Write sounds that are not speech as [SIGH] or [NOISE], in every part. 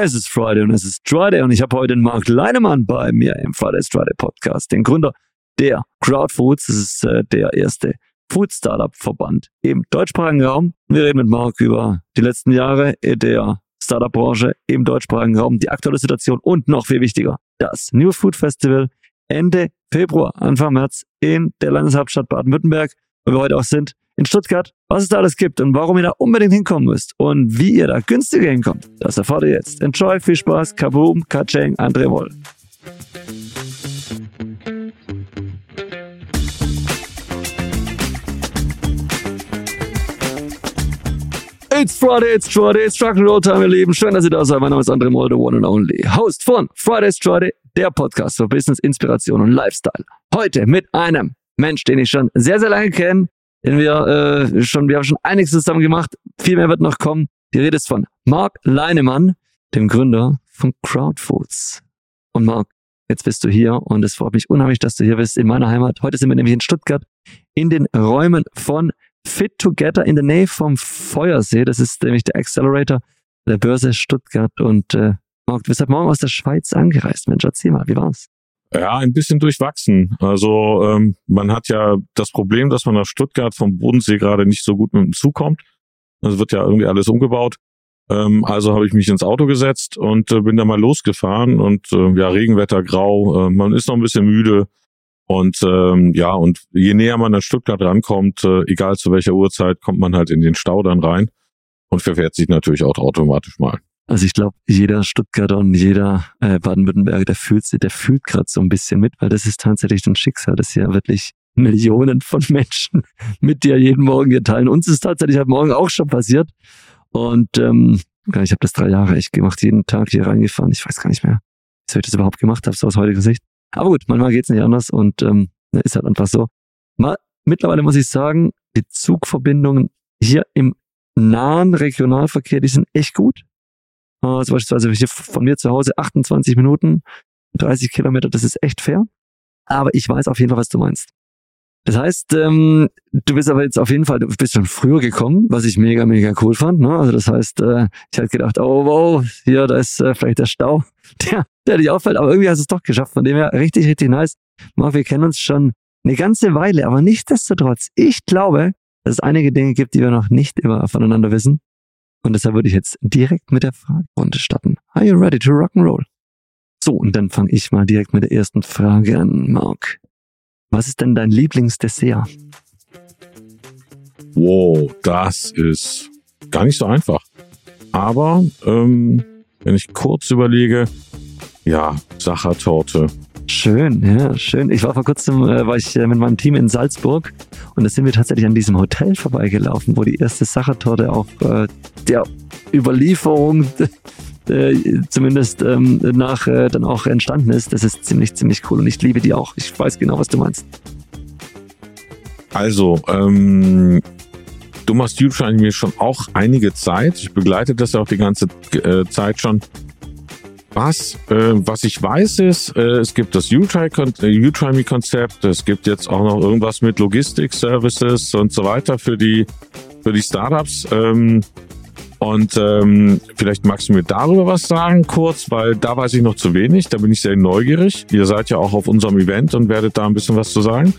Es ist Friday und es ist Friday und ich habe heute den Marc Leinemann bei mir im Fridays Friday Podcast, den Gründer der Crowdfoods. Das ist äh, der erste Food Startup Verband im deutschsprachigen Raum. Wir reden mit Marc über die letzten Jahre der Startup Branche im deutschsprachigen Raum, die aktuelle Situation und noch viel wichtiger, das New Food Festival Ende Februar, Anfang März in der Landeshauptstadt Baden-Württemberg, wo wir heute auch sind in Stuttgart, was es da alles gibt und warum ihr da unbedingt hinkommen müsst und wie ihr da günstiger hinkommt, das erfahrt ihr jetzt. Enjoy, viel Spaß, Kaboom, Katscheng, André Woll. It's Friday, it's Friday, it's Truck and Roll Time, ihr Lieben. Schön, dass ihr da seid. Mein Name ist André Moll, the one and only Host von Friday's Friday, der Podcast für Business, Inspiration und Lifestyle. Heute mit einem Mensch, den ich schon sehr, sehr lange kenne, den wir äh, schon, wir haben schon einiges zusammen gemacht. Viel mehr wird noch kommen. Die Rede ist von Marc Leinemann, dem Gründer von Crowdfoods. Und Marc, jetzt bist du hier und es freut mich unheimlich, dass du hier bist in meiner Heimat. Heute sind wir nämlich in Stuttgart in den Räumen von Fit Together in der Nähe vom Feuersee. Das ist nämlich der Accelerator der Börse Stuttgart. Und äh, Marc, du bist heute Morgen aus der Schweiz angereist. Mensch, erzähl mal, wie war's? Ja, ein bisschen durchwachsen. Also ähm, man hat ja das Problem, dass man nach Stuttgart vom Bodensee gerade nicht so gut mit dem Zug kommt. Es wird ja irgendwie alles umgebaut. Ähm, also habe ich mich ins Auto gesetzt und äh, bin da mal losgefahren und äh, ja, Regenwetter, grau, äh, man ist noch ein bisschen müde. Und ähm, ja, und je näher man an Stuttgart rankommt, äh, egal zu welcher Uhrzeit, kommt man halt in den Stau dann rein und verfährt sich natürlich auch automatisch mal. Also ich glaube, jeder Stuttgarter und jeder äh, Baden-Württemberger, der fühlt der fühlt gerade so ein bisschen mit, weil das ist tatsächlich ein Schicksal, das ja wirklich Millionen von Menschen [LAUGHS] mit dir jeden Morgen hier teilen. Uns ist tatsächlich heute Morgen auch schon passiert. Und ähm, ich habe das drei Jahre echt gemacht, jeden Tag hier reingefahren. Ich weiß gar nicht mehr, wieso ich das überhaupt gemacht habe, so aus heutiger Sicht. Aber gut, manchmal geht's nicht anders und ähm, ist halt einfach so. Mal, mittlerweile muss ich sagen, die Zugverbindungen hier im nahen Regionalverkehr, die sind echt gut. Also beispielsweise hier von mir zu Hause 28 Minuten, 30 Kilometer, das ist echt fair. Aber ich weiß auf jeden Fall, was du meinst. Das heißt, ähm, du bist aber jetzt auf jeden Fall, du bist schon früher gekommen, was ich mega, mega cool fand. Ne? Also das heißt, äh, ich hatte gedacht, oh wow, hier, da ist äh, vielleicht der Stau, [LAUGHS] der, der dich auffällt, aber irgendwie hast du es doch geschafft. Von dem her richtig, richtig nice. Marc, wir kennen uns schon eine ganze Weile, aber nichtsdestotrotz, ich glaube, dass es einige Dinge gibt, die wir noch nicht immer voneinander wissen. Und deshalb würde ich jetzt direkt mit der Fragerunde starten. Are you ready to rock and roll? So, und dann fange ich mal direkt mit der ersten Frage an, Mark. Was ist denn dein Lieblingsdessert? Wow, das ist gar nicht so einfach. Aber ähm, wenn ich kurz überlege, ja, Sachertorte. Schön, ja, schön. Ich war vor kurzem, äh, war ich äh, mit meinem Team in Salzburg und da sind wir tatsächlich an diesem Hotel vorbeigelaufen, wo die erste Sachertorte auch äh, der Überlieferung [LAUGHS] äh, zumindest ähm, nach äh, dann auch entstanden ist. Das ist ziemlich, ziemlich cool und ich liebe die auch. Ich weiß genau, was du meinst. Also, ähm, du machst YouTube schon auch einige Zeit. Ich begleite das ja auch die ganze äh, Zeit schon. Was, äh, was ich weiß ist, äh, es gibt das U-Try-Me-Konzept, es gibt jetzt auch noch irgendwas mit Logistik-Services und so weiter für die, für die Startups. Ähm, und ähm, vielleicht magst du mir darüber was sagen, kurz, weil da weiß ich noch zu wenig, da bin ich sehr neugierig. Ihr seid ja auch auf unserem Event und werdet da ein bisschen was zu sagen.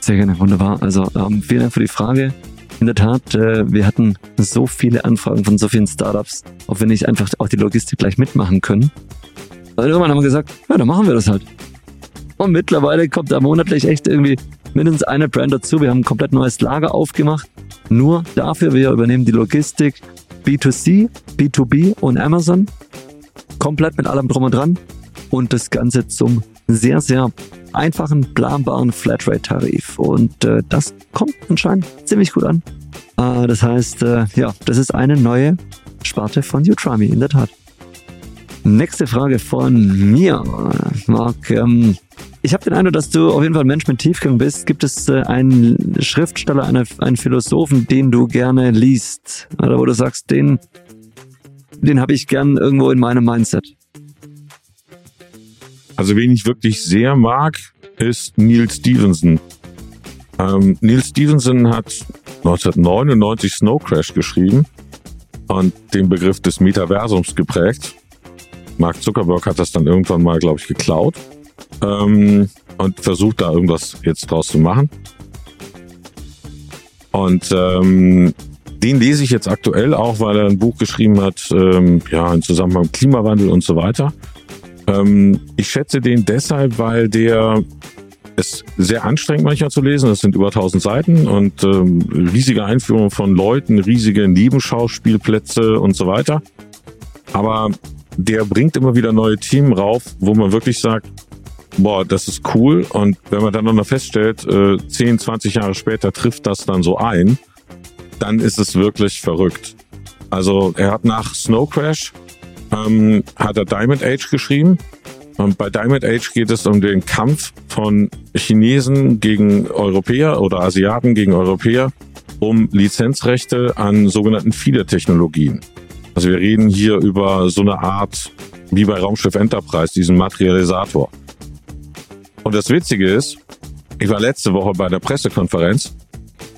Sehr gerne, wunderbar. Also ähm, vielen Dank für die Frage. In der Tat, äh, wir hatten so viele Anfragen von so vielen Startups, ob wir nicht einfach auch die Logistik gleich mitmachen können. Und irgendwann haben wir gesagt, ja, dann machen wir das halt. Und mittlerweile kommt da monatlich echt irgendwie mindestens eine Brand dazu. Wir haben ein komplett neues Lager aufgemacht. Nur dafür, wir übernehmen die Logistik B2C, B2B und Amazon. Komplett mit allem drum und dran. Und das Ganze zum sehr, sehr einfachen, planbaren Flatrate-Tarif. Und äh, das kommt anscheinend ziemlich gut an. Äh, das heißt, äh, ja, das ist eine neue Sparte von Utrami, in der Tat. Nächste Frage von mir, Marc. Ähm, ich habe den Eindruck, dass du auf jeden Fall ein Mensch mit Tiefgang bist. Gibt es äh, einen Schriftsteller, eine, einen Philosophen, den du gerne liest? Oder wo du sagst, den, den habe ich gern irgendwo in meinem Mindset? Also wen ich wirklich sehr mag, ist Neil Stevenson. Ähm, Neil Stevenson hat 1999 Snow Crash geschrieben. und den Begriff des Metaversums geprägt. Mark Zuckerberg hat das dann irgendwann mal, glaube ich, geklaut ähm, und versucht da irgendwas jetzt draus zu machen. Und ähm, den lese ich jetzt aktuell auch, weil er ein Buch geschrieben hat, ähm, ja, im Zusammenhang mit Klimawandel und so weiter. Ähm, ich schätze den deshalb, weil der ist sehr anstrengend manchmal zu lesen. Das sind über 1000 Seiten und ähm, riesige Einführung von Leuten, riesige Nebenschauspielplätze und so weiter. Aber der bringt immer wieder neue Themen rauf, wo man wirklich sagt, boah, das ist cool. Und wenn man dann noch feststellt, äh, 10, 20 Jahre später trifft das dann so ein, dann ist es wirklich verrückt. Also er hat nach Snow Crash ähm, hat er Diamond Age geschrieben. Und bei Diamond Age geht es um den Kampf von Chinesen gegen Europäer oder Asiaten gegen Europäer um Lizenzrechte an sogenannten Feeder-Technologien. Also wir reden hier über so eine Art, wie bei Raumschiff Enterprise, diesen Materialisator. Und das Witzige ist, ich war letzte Woche bei der Pressekonferenz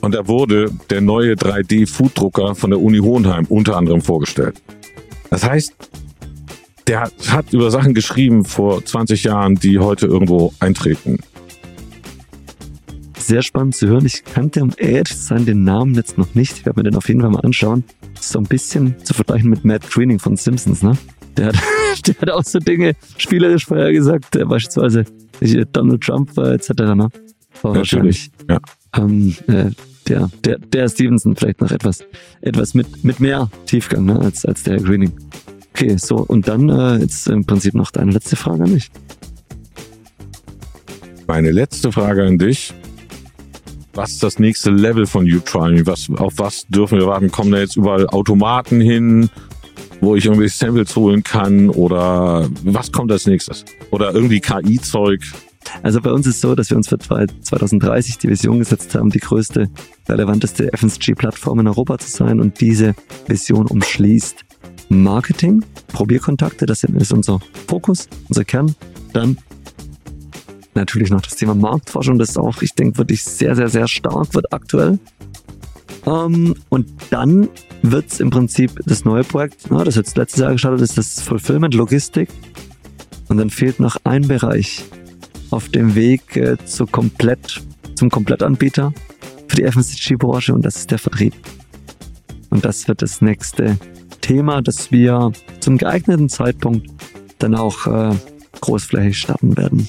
und da wurde der neue 3D-Fooddrucker von der Uni Hohenheim unter anderem vorgestellt. Das heißt, der hat über Sachen geschrieben vor 20 Jahren, die heute irgendwo eintreten. Sehr spannend zu hören. Ich kannte, um ehrlich zu sein, den Namen jetzt noch nicht. Ich werde mir den auf jeden Fall mal anschauen. Ist so ein bisschen zu vergleichen mit Matt Greening von Simpsons, ne? Der hat, [LAUGHS] der hat auch so Dinge spielerisch vorher gesagt, beispielsweise Donald Trump äh, etc. Ne? War wahrscheinlich. Ja. Ähm, äh, der, der, der Stevenson vielleicht noch etwas, etwas mit, mit mehr Tiefgang ne, als, als der Greening. Okay, so, und dann äh, jetzt im Prinzip noch deine letzte Frage an mich. Meine letzte Frage an dich. Was ist das nächste Level von U-Try? Was, auf was dürfen wir warten? Kommen da jetzt überall Automaten hin, wo ich irgendwie Samples holen kann? Oder was kommt als nächstes? Oder irgendwie KI-Zeug? Also bei uns ist so, dass wir uns für 2030 die Vision gesetzt haben, die größte, relevanteste FSG-Plattform in Europa zu sein. Und diese Vision umschließt Marketing, Probierkontakte, das ist unser Fokus, unser Kern. Dann natürlich noch das Thema Marktforschung, das auch, ich denke, wirklich sehr, sehr, sehr stark wird aktuell. Ähm, und dann wird es im Prinzip das neue Projekt, na, das jetzt letztes Jahr gestartet ist, das Fulfillment, Logistik. Und dann fehlt noch ein Bereich auf dem Weg äh, zu komplett, zum Komplettanbieter für die FMCG-Branche und das ist der Vertrieb. Und das wird das nächste Thema, das wir zum geeigneten Zeitpunkt dann auch äh, großflächig starten werden.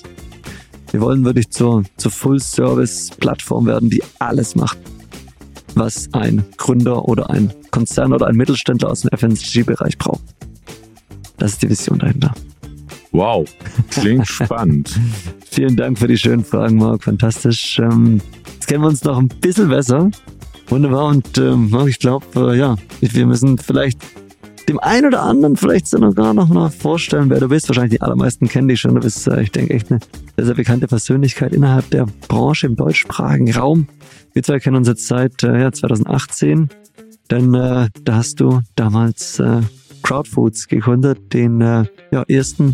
Wir wollen wirklich zur, zur Full-Service-Plattform werden, die alles macht, was ein Gründer oder ein Konzern oder ein Mittelständler aus dem FMCG-Bereich braucht. Das ist die Vision dahinter. Wow, klingt [LAUGHS] spannend. Vielen Dank für die schönen Fragen, Marc. Fantastisch. Ähm, jetzt kennen wir uns noch ein bisschen besser. Wunderbar. Und ähm, ich glaube, äh, ja, wir müssen vielleicht dem einen oder anderen vielleicht sogar noch mal vorstellen, wer du bist. Wahrscheinlich die allermeisten kennen dich schon. Du bist, äh, ich denke, echt eine sehr, sehr bekannte Persönlichkeit innerhalb der Branche im deutschsprachigen Raum. Wir zwei kennen uns jetzt seit äh, ja, 2018, denn äh, da hast du damals äh, Crowdfoods gegründet, den äh, ja, ersten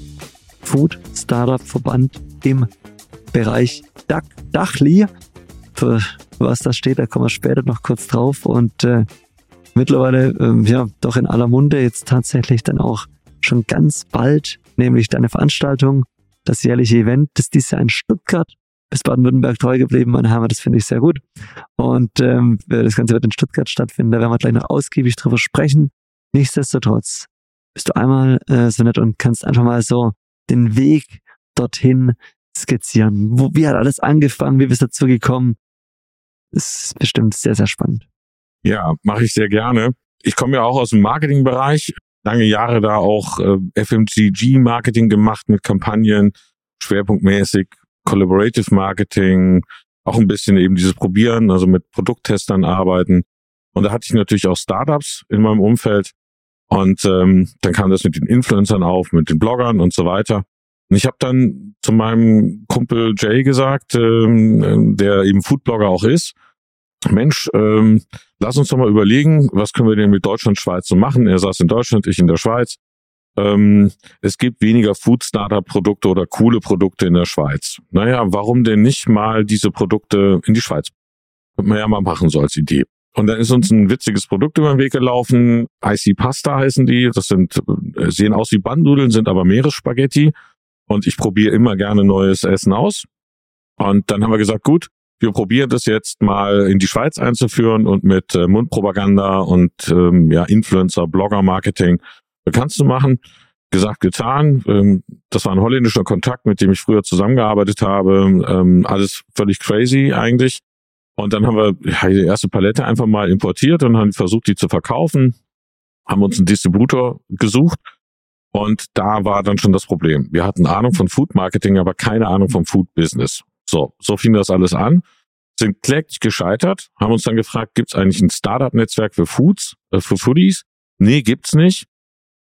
Food-Startup-Verband im Bereich Dach Dachli. Für was das steht, da kommen wir später noch kurz drauf. Und äh, mittlerweile ähm, ja doch in aller Munde jetzt tatsächlich dann auch schon ganz bald, nämlich deine Veranstaltung, das jährliche Event, das dieses Jahr in Stuttgart bis Baden-Württemberg treu geblieben, meine Heimat, das finde ich sehr gut. Und ähm, das Ganze wird in Stuttgart stattfinden, da werden wir gleich noch ausgiebig drüber sprechen. Nichtsdestotrotz bist du einmal äh, so nett und kannst einfach mal so den Weg dorthin skizzieren. Wo, wie hat alles angefangen? Wie bist du dazu gekommen? Das ist bestimmt sehr, sehr spannend. Ja, mache ich sehr gerne. Ich komme ja auch aus dem Marketingbereich, lange Jahre da auch äh, FMCG-Marketing gemacht mit Kampagnen, schwerpunktmäßig Collaborative Marketing, auch ein bisschen eben dieses Probieren, also mit Produkttestern arbeiten. Und da hatte ich natürlich auch Startups in meinem Umfeld. Und ähm, dann kam das mit den Influencern auf, mit den Bloggern und so weiter. Und ich habe dann zu meinem Kumpel Jay gesagt, ähm, der eben Foodblogger auch ist, Mensch, ähm, lass uns doch mal überlegen, was können wir denn mit Deutschland, Schweiz so machen? Er saß in Deutschland, ich in der Schweiz. Ähm, es gibt weniger Food-Startup-Produkte oder coole Produkte in der Schweiz. Naja, warum denn nicht mal diese Produkte in die Schweiz? Könnte man ja mal machen, so als Idee. Und dann ist uns ein witziges Produkt über den Weg gelaufen. IC Pasta heißen die. Das sind, äh, sehen aus wie Bandnudeln, sind aber Meeresspaghetti. Und ich probiere immer gerne neues Essen aus. Und dann haben wir gesagt, gut, wir probieren das jetzt mal in die Schweiz einzuführen und mit äh, Mundpropaganda und ähm, ja, Influencer, Blogger-Marketing bekannt zu machen. Gesagt, getan. Ähm, das war ein holländischer Kontakt, mit dem ich früher zusammengearbeitet habe. Ähm, alles völlig crazy eigentlich. Und dann haben wir ja, die erste Palette einfach mal importiert und haben versucht, die zu verkaufen. Haben uns einen Distributor gesucht. Und da war dann schon das Problem. Wir hatten Ahnung von Food Marketing, aber keine Ahnung vom Food Business. So, so fing das alles an. Sind kläglich gescheitert, haben uns dann gefragt, gibt es eigentlich ein Startup-Netzwerk für Foods, äh, für Foodies? Nee, gibt's nicht.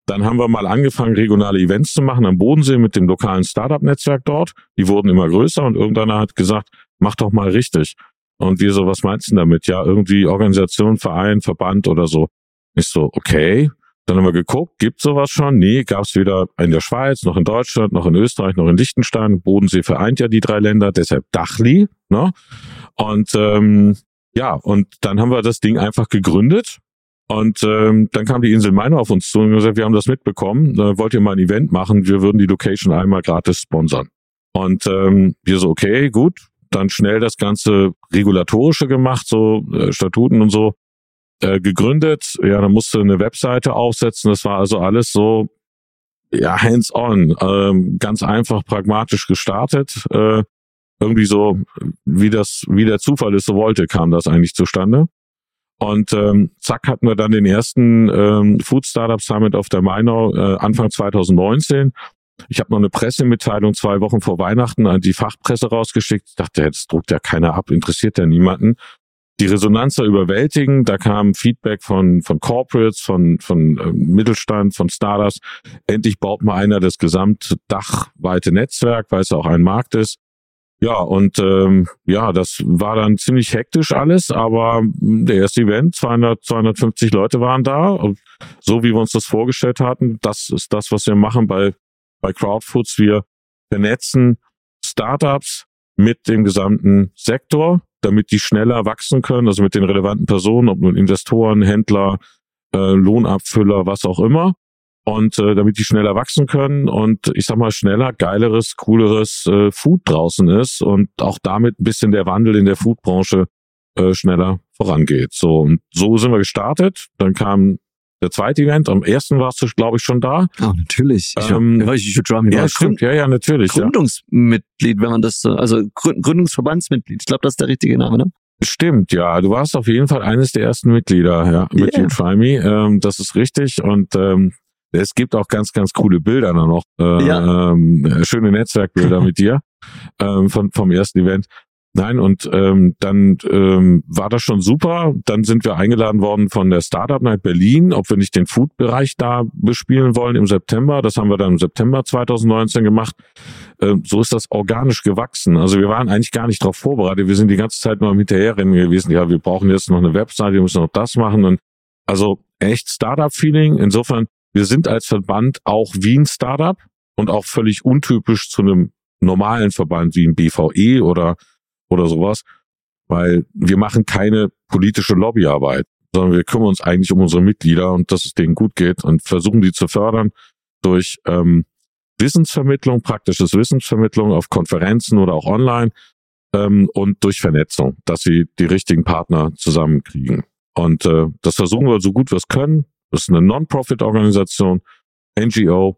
Dann haben wir mal angefangen, regionale Events zu machen am Bodensee mit dem lokalen Startup-Netzwerk dort. Die wurden immer größer und irgendeiner hat gesagt, mach doch mal richtig. Und wir so, was meinst du damit? Ja, irgendwie Organisation, Verein, Verband oder so. Ich so, okay. Dann haben wir geguckt, gibt sowas schon? Nee, gab's weder in der Schweiz, noch in Deutschland, noch in Österreich, noch in Liechtenstein. Bodensee vereint ja die drei Länder, deshalb Dachli. Ne? Und ähm, ja, und dann haben wir das Ding einfach gegründet und ähm, dann kam die Insel Mainau auf uns zu und gesagt, wir haben das mitbekommen, äh, wollt ihr mal ein Event machen, wir würden die Location einmal gratis sponsern. Und ähm, wir so, okay, gut, dann schnell das ganze Regulatorische gemacht, so äh, Statuten und so äh, gegründet. Ja, dann musste eine Webseite aufsetzen, das war also alles so, ja, hands-on, ähm, ganz einfach pragmatisch gestartet. Äh, irgendwie so, wie das, wie der Zufall es so wollte, kam das eigentlich zustande. Und ähm, zack hatten wir dann den ersten ähm, Food Startup Summit auf der Mainau äh, Anfang 2019. Ich habe noch eine Pressemitteilung zwei Wochen vor Weihnachten an die Fachpresse rausgeschickt. Ich dachte, das druckt ja keiner ab, interessiert ja niemanden. Die Resonanz war überwältigend. Da kam Feedback von, von Corporates, von, von äh, Mittelstand, von Startups. Endlich baut mal einer das gesamtdachweite Netzwerk, weil es auch ein Markt ist. Ja, und ähm, ja, das war dann ziemlich hektisch alles, aber der erste Event, 200, 250 Leute waren da. Und so wie wir uns das vorgestellt hatten, das ist das, was wir machen bei, bei Crowdfoods. Wir vernetzen Startups mit dem gesamten Sektor, damit die schneller wachsen können, also mit den relevanten Personen, ob nun Investoren, Händler, äh, Lohnabfüller, was auch immer und äh, damit die schneller wachsen können und ich sag mal schneller, geileres, cooleres äh, Food draußen ist und auch damit ein bisschen der Wandel in der Foodbranche äh, schneller vorangeht. So und so sind wir gestartet. Dann kam der zweite Event. Am ersten warst du, glaube ich, schon da. Ah, oh, natürlich. Ich, ähm, war, ich, ich, ich ja, stimmt. Ja, ja, natürlich. Gründungsmitglied, wenn man das so, also Gründungsverbandsmitglied. Ich glaube, das ist der richtige Name, ne? Stimmt, ja. Du warst auf jeden Fall eines der ersten Mitglieder, ja, mit yeah. You Try Me. Ähm, das ist richtig. Und ähm, es gibt auch ganz, ganz coole Bilder da noch. Äh, ja. ähm, schöne Netzwerkbilder [LAUGHS] mit dir ähm, von, vom ersten Event. Nein, und ähm, dann ähm, war das schon super. Dann sind wir eingeladen worden von der Startup Night Berlin, ob wir nicht den Food-Bereich da bespielen wollen im September. Das haben wir dann im September 2019 gemacht. Ähm, so ist das organisch gewachsen. Also wir waren eigentlich gar nicht darauf vorbereitet. Wir sind die ganze Zeit nur am Hinterherrennen gewesen. Ja, wir brauchen jetzt noch eine Website, wir müssen noch das machen. Und also echt Startup-Feeling. Insofern wir sind als Verband auch wie ein Startup und auch völlig untypisch zu einem normalen Verband wie ein BVE oder, oder sowas, weil wir machen keine politische Lobbyarbeit, sondern wir kümmern uns eigentlich um unsere Mitglieder und dass es denen gut geht und versuchen die zu fördern durch ähm, Wissensvermittlung, praktisches Wissensvermittlung auf Konferenzen oder auch online ähm, und durch Vernetzung, dass sie die richtigen Partner zusammenkriegen. Und äh, das versuchen wir so gut wir es können. Das ist eine Non-Profit-Organisation, NGO,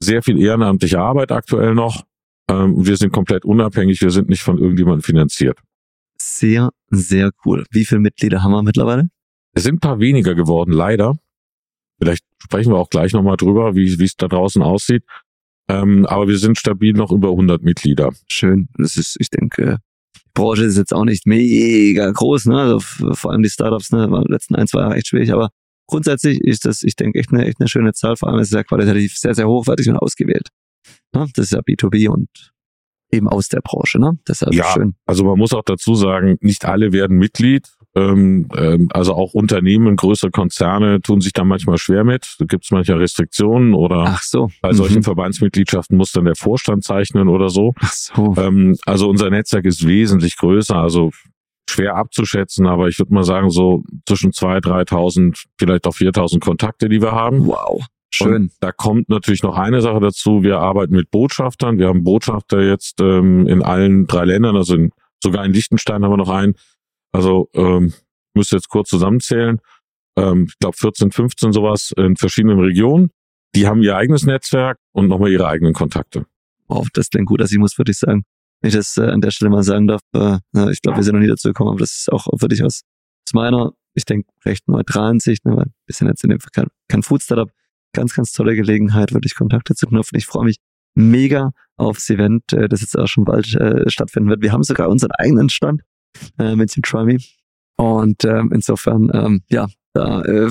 sehr viel ehrenamtliche Arbeit aktuell noch. Ähm, wir sind komplett unabhängig, wir sind nicht von irgendjemandem finanziert. Sehr, sehr cool. Wie viele Mitglieder haben wir mittlerweile? Es sind ein paar weniger geworden, leider. Vielleicht sprechen wir auch gleich nochmal drüber, wie es da draußen aussieht. Ähm, aber wir sind stabil noch über 100 Mitglieder. Schön. Das ist, ich denke, die Branche ist jetzt auch nicht mega groß, ne? Also vor allem die Startups, ne? War in den letzten ein, zwei Jahre echt schwierig, aber grundsätzlich ist das, ich denke, echt eine, echt eine schöne Zahl. Vor allem ist es ja qualitativ sehr, sehr hochwertig und ausgewählt. Ja, das ist ja B2B und eben aus der Branche, ne? Das ist also ja, schön. Also man muss auch dazu sagen, nicht alle werden Mitglied. Ähm, ähm, also auch Unternehmen, größere Konzerne tun sich da manchmal schwer mit. Da gibt es manchmal Restriktionen oder Ach so. bei solchen mhm. Verbandsmitgliedschaften muss dann der Vorstand zeichnen oder so. Ach so. Ähm, also unser Netzwerk ist wesentlich größer. Also schwer abzuschätzen, aber ich würde mal sagen, so zwischen 2.000, 3.000, vielleicht auch 4.000 Kontakte, die wir haben. Wow. Schön. Und da kommt natürlich noch eine Sache dazu. Wir arbeiten mit Botschaftern. Wir haben Botschafter jetzt ähm, in allen drei Ländern, also in, sogar in Liechtenstein haben wir noch einen. Also ähm, müsste jetzt kurz zusammenzählen. Ähm, ich glaube 14, 15 sowas in verschiedenen Regionen. Die haben ihr eigenes Netzwerk und nochmal ihre eigenen Kontakte. Oh, das klingt gut. Also ich muss wirklich sagen, wenn ich das äh, an der Stelle mal sagen darf, äh, ich glaube, wir sind noch nie dazu gekommen, aber das ist auch wirklich aus, aus meiner, ich denke, recht neutralen Sicht, ne, weil wir sind jetzt in dem Fall kein, kein Food-Startup, ganz, ganz tolle Gelegenheit, wirklich Kontakte zu knüpfen. Ich freue mich mega aufs Event, äh, das jetzt auch schon bald äh, stattfinden wird. Wir haben sogar unseren eigenen Stand äh, mit dem Try Me. Und ähm, insofern, ähm, ja, da äh,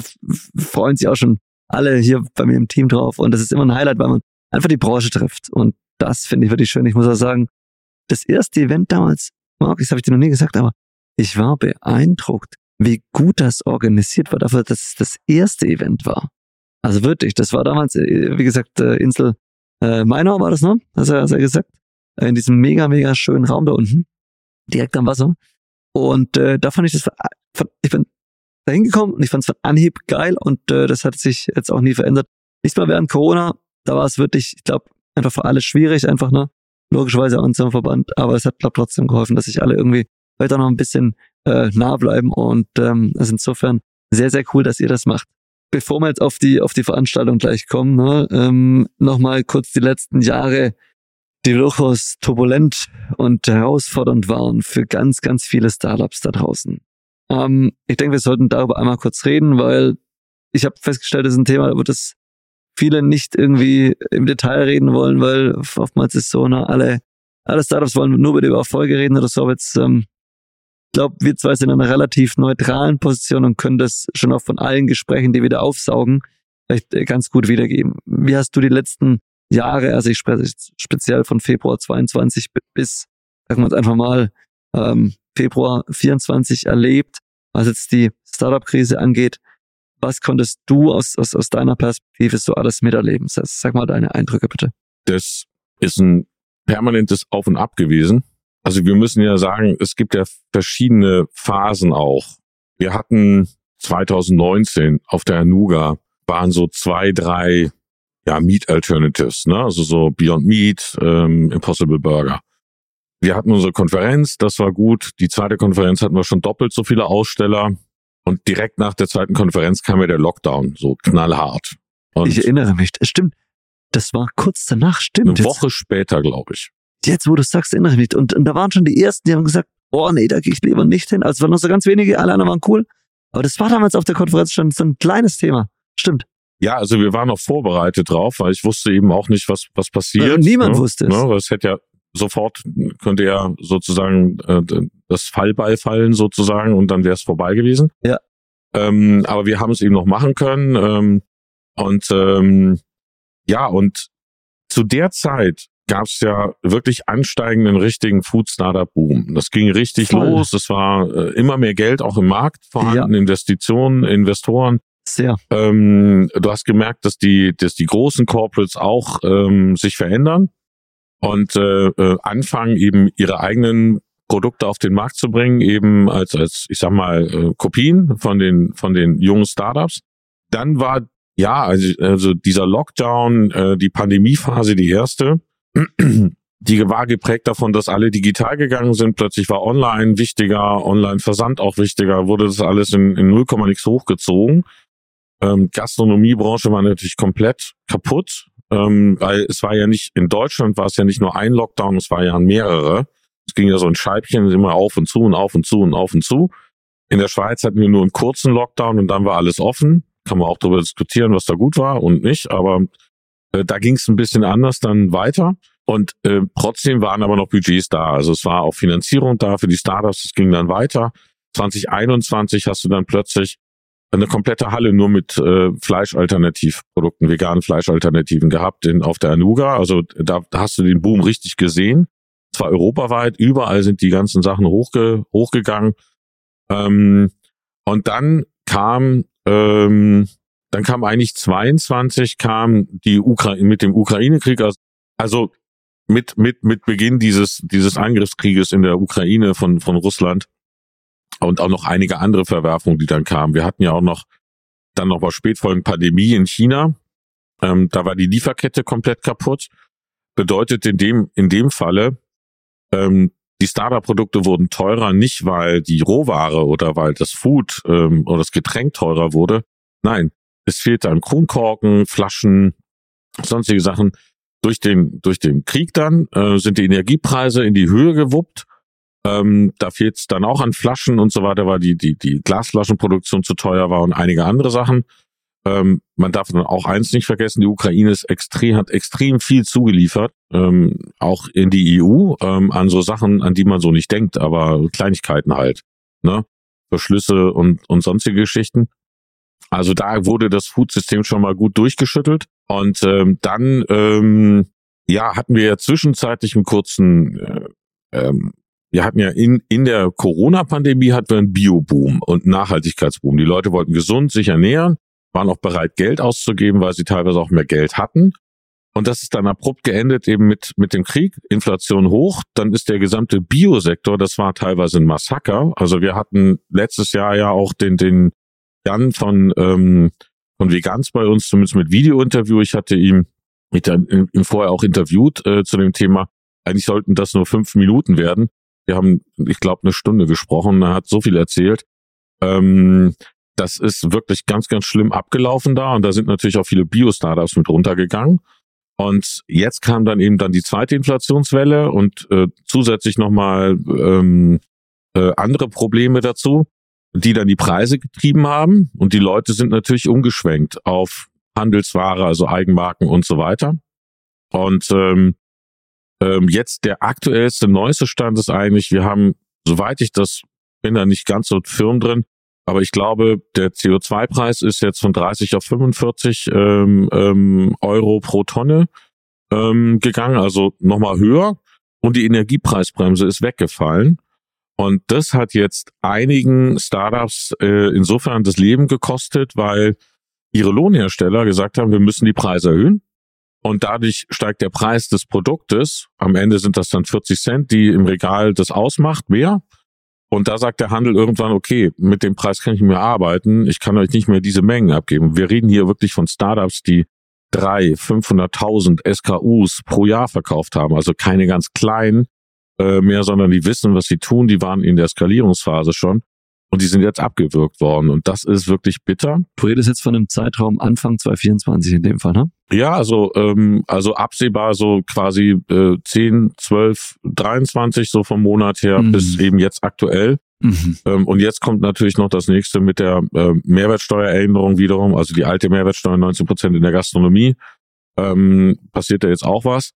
freuen sich auch schon alle hier bei mir im Team drauf. Und das ist immer ein Highlight, weil man einfach die Branche trifft. Und das finde ich wirklich schön. Ich muss auch sagen, das erste Event damals, Marc, das habe ich dir noch nie gesagt, aber ich war beeindruckt, wie gut das organisiert war, dafür, dass es das erste Event war. Also wirklich, das war damals, äh, wie gesagt, äh, Insel äh, Mainau war das, ne? Hast du ja gesagt. In diesem mega, mega schönen Raum da unten. Direkt am Wasser. Und äh, da fand ich das, ich bin da hingekommen und ich fand es von Anhieb geil und äh, das hat sich jetzt auch nie verändert. Nicht mal während Corona, da war es wirklich, ich glaube, einfach für alle schwierig, einfach, ne? Logischerweise auch in so einem Verband, aber es hat, glaube trotzdem geholfen, dass sich alle irgendwie weiter noch ein bisschen äh, nah bleiben und ähm, ist insofern sehr, sehr cool, dass ihr das macht bevor wir jetzt auf die, auf die Veranstaltung gleich kommen, ne, ähm, nochmal kurz die letzten Jahre, die durchaus turbulent und herausfordernd waren für ganz, ganz viele Startups da draußen. Ähm, ich denke, wir sollten darüber einmal kurz reden, weil ich habe festgestellt, das ist ein Thema, da wird es viele nicht irgendwie im Detail reden wollen, weil oftmals ist so, ne, alle, alle Startups wollen nur über die Erfolge reden oder so. Jetzt ähm, glaube, wir zwei sind in einer relativ neutralen Position und können das schon auch von allen Gesprächen, die wir da aufsaugen, vielleicht äh, ganz gut wiedergeben. Wie hast du die letzten Jahre, also ich spreche speziell von Februar 22 bis, sagen wir uns einfach mal, ähm, Februar 24 erlebt, was jetzt die Startup-Krise angeht. Was konntest du aus, aus, aus deiner Perspektive so alles miterleben? Sag mal deine Eindrücke bitte. Das ist ein permanentes Auf und Ab gewesen. Also wir müssen ja sagen, es gibt ja verschiedene Phasen auch. Wir hatten 2019 auf der Anuga waren so zwei, drei ja, Meat Alternatives, ne? also so Beyond Meat, ähm, Impossible Burger. Wir hatten unsere Konferenz, das war gut. Die zweite Konferenz hatten wir schon doppelt so viele Aussteller. Und direkt nach der zweiten Konferenz kam ja der Lockdown, so knallhart. Und ich erinnere mich, stimmt. Das war kurz danach, stimmt. Eine Woche später, glaube ich jetzt, wo du sagst, erinnere ich mich. Und, und da waren schon die ersten, die haben gesagt, oh nee, da gehe ich lieber nicht hin. Also es waren noch so ganz wenige, alle anderen waren cool. Aber das war damals auf der Konferenz schon so ein kleines Thema. Stimmt. Ja, also wir waren noch vorbereitet drauf, weil ich wusste eben auch nicht, was, was passiert. Ja, niemand ne? wusste es. Ne? Es hätte ja sofort, könnte ja sozusagen äh, das Fallball fallen sozusagen und dann wäre es vorbei gewesen. Ja. Ähm, aber wir haben es eben noch machen können. Ähm, und ähm, ja, und zu der Zeit gab es ja wirklich ansteigenden richtigen Food Startup Boom. Das ging richtig Voll. los. Es war äh, immer mehr Geld auch im Markt vorhanden, ja. Investitionen, Investoren. Sehr. Ähm, du hast gemerkt, dass die, dass die großen Corporates auch ähm, sich verändern und äh, äh, anfangen eben ihre eigenen Produkte auf den Markt zu bringen, eben als als ich sag mal äh, Kopien von den von den jungen Startups. Dann war ja also, also dieser Lockdown, äh, die Pandemiephase die erste die war geprägt davon, dass alle digital gegangen sind. Plötzlich war online wichtiger, Online-Versand auch wichtiger, wurde das alles in, in 0, nix hochgezogen. Ähm, Gastronomiebranche war natürlich komplett kaputt, ähm, weil es war ja nicht, in Deutschland war es ja nicht nur ein Lockdown, es war ja mehrere. Es ging ja so ein Scheibchen immer auf und zu und auf und zu und auf und zu. In der Schweiz hatten wir nur einen kurzen Lockdown und dann war alles offen. Kann man auch darüber diskutieren, was da gut war und nicht, aber äh, da ging es ein bisschen anders dann weiter. Und äh, trotzdem waren aber noch Budgets da. Also es war auch Finanzierung da für die Startups. Es ging dann weiter. 2021 hast du dann plötzlich eine komplette Halle nur mit äh, Fleischalternativprodukten, veganen Fleischalternativen gehabt in, auf der Anuga. Also da, da hast du den Boom richtig gesehen. Zwar europaweit, überall sind die ganzen Sachen hochge, hochgegangen. Ähm, und dann kam ähm, dann kam eigentlich 22 kam die Ukraine mit dem Ukraine-Krieg. Also, also mit mit mit Beginn dieses dieses Angriffskrieges in der Ukraine von von Russland und auch noch einige andere Verwerfungen, die dann kamen. Wir hatten ja auch noch dann noch mal spätfolgende Pandemie in China. Ähm, da war die Lieferkette komplett kaputt. Bedeutet in dem in dem Falle ähm, die Startup-Produkte wurden teurer, nicht weil die Rohware oder weil das Food ähm, oder das Getränk teurer wurde. Nein, es fehlte an Kronkorken, Flaschen, sonstige Sachen. Durch den, durch den Krieg dann äh, sind die Energiepreise in die Höhe gewuppt. Ähm, da fehlt es dann auch an Flaschen und so weiter, weil die, die, die Glasflaschenproduktion zu teuer war und einige andere Sachen. Ähm, man darf dann auch eins nicht vergessen, die Ukraine ist extrem, hat extrem viel zugeliefert, ähm, auch in die EU, ähm, an so Sachen, an die man so nicht denkt, aber Kleinigkeiten halt, ne? Verschlüsse und, und sonstige Geschichten. Also da wurde das Foodsystem schon mal gut durchgeschüttelt. Und ähm, dann ähm, ja, hatten wir ja zwischenzeitlich einen kurzen, äh, ähm, wir hatten ja in, in der Corona-Pandemie hatten wir einen Bioboom und Nachhaltigkeitsboom. Die Leute wollten gesund sich ernähren waren auch bereit, Geld auszugeben, weil sie teilweise auch mehr Geld hatten. Und das ist dann abrupt geendet eben mit, mit dem Krieg, Inflation hoch. Dann ist der gesamte Biosektor, das war teilweise ein Massaker. Also wir hatten letztes Jahr ja auch den, den Jan von, ähm, von Vegans bei uns, zumindest mit Videointerview. Ich hatte ihm, mit ihm vorher auch interviewt äh, zu dem Thema. Eigentlich sollten das nur fünf Minuten werden. Wir haben, ich glaube, eine Stunde gesprochen. Er hat so viel erzählt. Ähm, das ist wirklich ganz, ganz schlimm abgelaufen da und da sind natürlich auch viele Bio-Startups mit runtergegangen. Und jetzt kam dann eben dann die zweite Inflationswelle und äh, zusätzlich nochmal ähm, äh, andere Probleme dazu, die dann die Preise getrieben haben. Und die Leute sind natürlich umgeschwenkt auf Handelsware, also Eigenmarken und so weiter. Und ähm, ähm, jetzt der aktuellste, neueste Stand ist eigentlich, wir haben, soweit ich das bin da nicht ganz so firm drin, aber ich glaube, der CO2-Preis ist jetzt von 30 auf 45 ähm, ähm, Euro pro Tonne ähm, gegangen, also nochmal höher. Und die Energiepreisbremse ist weggefallen. Und das hat jetzt einigen Startups äh, insofern das Leben gekostet, weil ihre Lohnhersteller gesagt haben, wir müssen die Preise erhöhen. Und dadurch steigt der Preis des Produktes. Am Ende sind das dann 40 Cent, die im Regal das ausmacht, mehr. Und da sagt der Handel irgendwann, okay, mit dem Preis kann ich mehr arbeiten, ich kann euch nicht mehr diese Mengen abgeben. Wir reden hier wirklich von Startups, die drei, 500.000 SKUs pro Jahr verkauft haben, also keine ganz kleinen äh, mehr, sondern die wissen, was sie tun, die waren in der Skalierungsphase schon und die sind jetzt abgewürgt worden und das ist wirklich bitter. Du redest jetzt von einem Zeitraum Anfang 2024 in dem Fall, ne? Ja, also ähm, also absehbar so quasi äh, 10, 12, 23 so vom Monat her mhm. bis eben jetzt aktuell. Mhm. Ähm, und jetzt kommt natürlich noch das nächste mit der äh, Mehrwertsteuererinnerung wiederum, also die alte Mehrwertsteuer 19 Prozent in der Gastronomie. Ähm, passiert da jetzt auch was.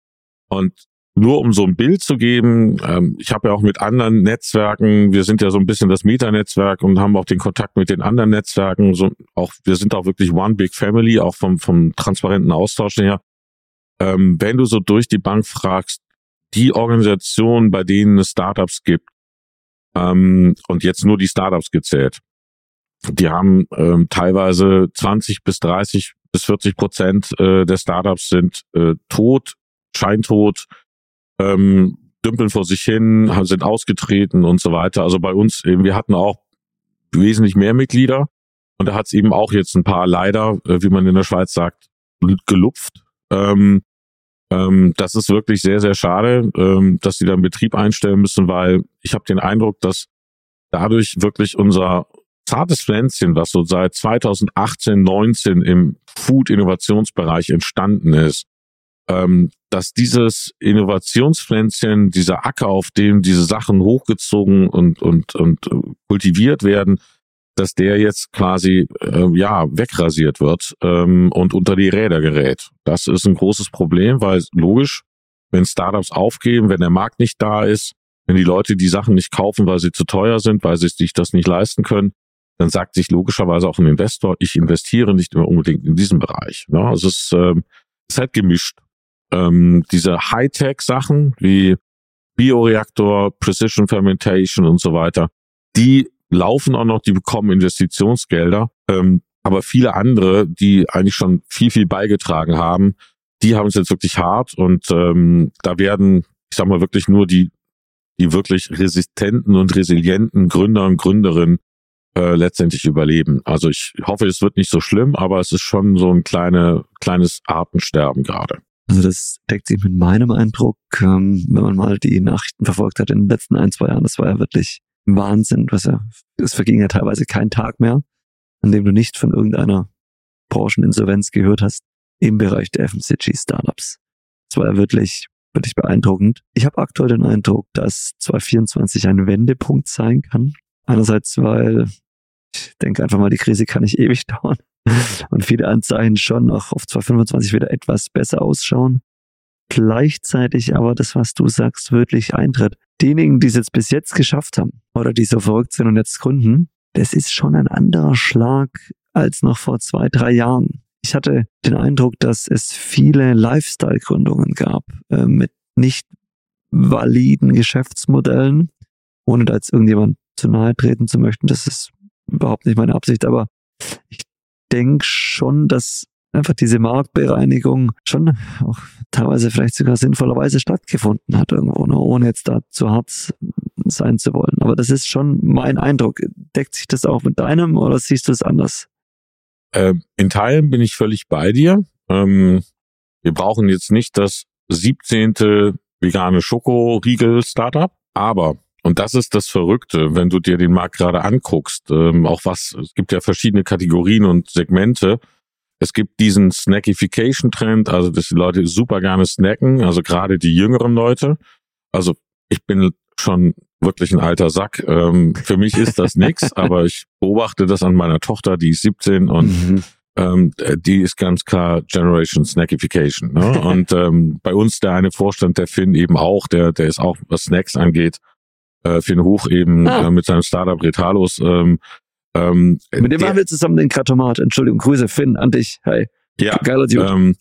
Und nur um so ein Bild zu geben, ähm, ich habe ja auch mit anderen Netzwerken, wir sind ja so ein bisschen das Meta-Netzwerk und haben auch den Kontakt mit den anderen Netzwerken, so auch wir sind auch wirklich One Big Family, auch vom, vom transparenten Austausch her. Ähm, wenn du so durch die Bank fragst, die Organisationen, bei denen es Startups gibt, ähm, und jetzt nur die Startups gezählt, die haben ähm, teilweise 20 bis 30 bis 40 Prozent äh, der Startups sind äh, tot, scheintot, ähm, dümpeln vor sich hin, sind ausgetreten und so weiter. Also bei uns, eben, wir hatten auch wesentlich mehr Mitglieder und da hat es eben auch jetzt ein paar leider, äh, wie man in der Schweiz sagt, gelupft. Ähm, ähm, das ist wirklich sehr, sehr schade, ähm, dass sie dann Betrieb einstellen müssen, weil ich habe den Eindruck, dass dadurch wirklich unser zartes Pflänzchen, was so seit 2018, 19 im Food-Innovationsbereich entstanden ist, ähm, dass dieses Innovationspflänzchen, dieser Acker, auf dem diese Sachen hochgezogen und, und, und äh, kultiviert werden, dass der jetzt quasi äh, ja wegrasiert wird ähm, und unter die Räder gerät. Das ist ein großes Problem, weil logisch, wenn Startups aufgeben, wenn der Markt nicht da ist, wenn die Leute die Sachen nicht kaufen, weil sie zu teuer sind, weil sie sich das nicht leisten können, dann sagt sich logischerweise auch ein Investor, ich investiere nicht mehr unbedingt in diesem Bereich. Ja, also es ist, äh, es ist halt gemischt ähm, diese Hightech-Sachen wie Bioreaktor, Precision Fermentation und so weiter, die laufen auch noch, die bekommen Investitionsgelder. Ähm, aber viele andere, die eigentlich schon viel, viel beigetragen haben, die haben es jetzt wirklich hart und ähm, da werden, ich sag mal, wirklich nur die die wirklich resistenten und resilienten Gründer und Gründerinnen äh, letztendlich überleben. Also ich hoffe, es wird nicht so schlimm, aber es ist schon so ein kleine, kleines Artensterben gerade. Also das deckt sich mit meinem Eindruck, ähm, wenn man mal die Nachrichten verfolgt hat in den letzten ein, zwei Jahren. Das war ja wirklich Wahnsinn. Was ja, es verging ja teilweise kein Tag mehr, an dem du nicht von irgendeiner Brancheninsolvenz gehört hast im Bereich der FMCG-Startups. Das war ja wirklich, wirklich beeindruckend. Ich habe aktuell den Eindruck, dass 2024 ein Wendepunkt sein kann. Einerseits, weil denke einfach mal, die Krise kann nicht [LAUGHS] ewig dauern und viele Anzeichen schon noch auf 2025 wieder etwas besser ausschauen. Gleichzeitig aber das, was du sagst, wirklich eintritt. Diejenigen, die es jetzt bis jetzt geschafft haben oder die so verrückt sind und jetzt gründen, das ist schon ein anderer Schlag als noch vor zwei, drei Jahren. Ich hatte den Eindruck, dass es viele Lifestyle-Gründungen gab äh, mit nicht validen Geschäftsmodellen, ohne da jetzt irgendjemand zu nahe treten zu möchten. Das ist überhaupt nicht meine Absicht, aber ich denke schon, dass einfach diese Marktbereinigung schon auch teilweise vielleicht sogar sinnvollerweise stattgefunden hat irgendwo, ne? ohne jetzt da zu hart sein zu wollen. Aber das ist schon mein Eindruck. Deckt sich das auch mit deinem oder siehst du es anders? Äh, in Teilen bin ich völlig bei dir. Ähm, wir brauchen jetzt nicht das 17. vegane Schokoriegel-Startup, aber und das ist das Verrückte, wenn du dir den Markt gerade anguckst. Ähm, auch was, es gibt ja verschiedene Kategorien und Segmente. Es gibt diesen Snackification-Trend, also dass die Leute super gerne snacken, also gerade die jüngeren Leute. Also ich bin schon wirklich ein alter Sack. Ähm, für mich ist das nix, [LAUGHS] aber ich beobachte das an meiner Tochter, die ist 17 und mhm. ähm, die ist ganz klar Generation Snackification. Ne? [LAUGHS] Und ähm, bei uns der eine Vorstand, der Finn eben auch, der, der ist auch, was Snacks angeht, äh, Finn Hoch eben ah. äh, mit seinem Startup Retalos. Ähm, ähm, mit dem machen wir zusammen den Kratomat. Entschuldigung, Grüße Finn an dich. Hi. Ja, Geiler Dude. Ähm,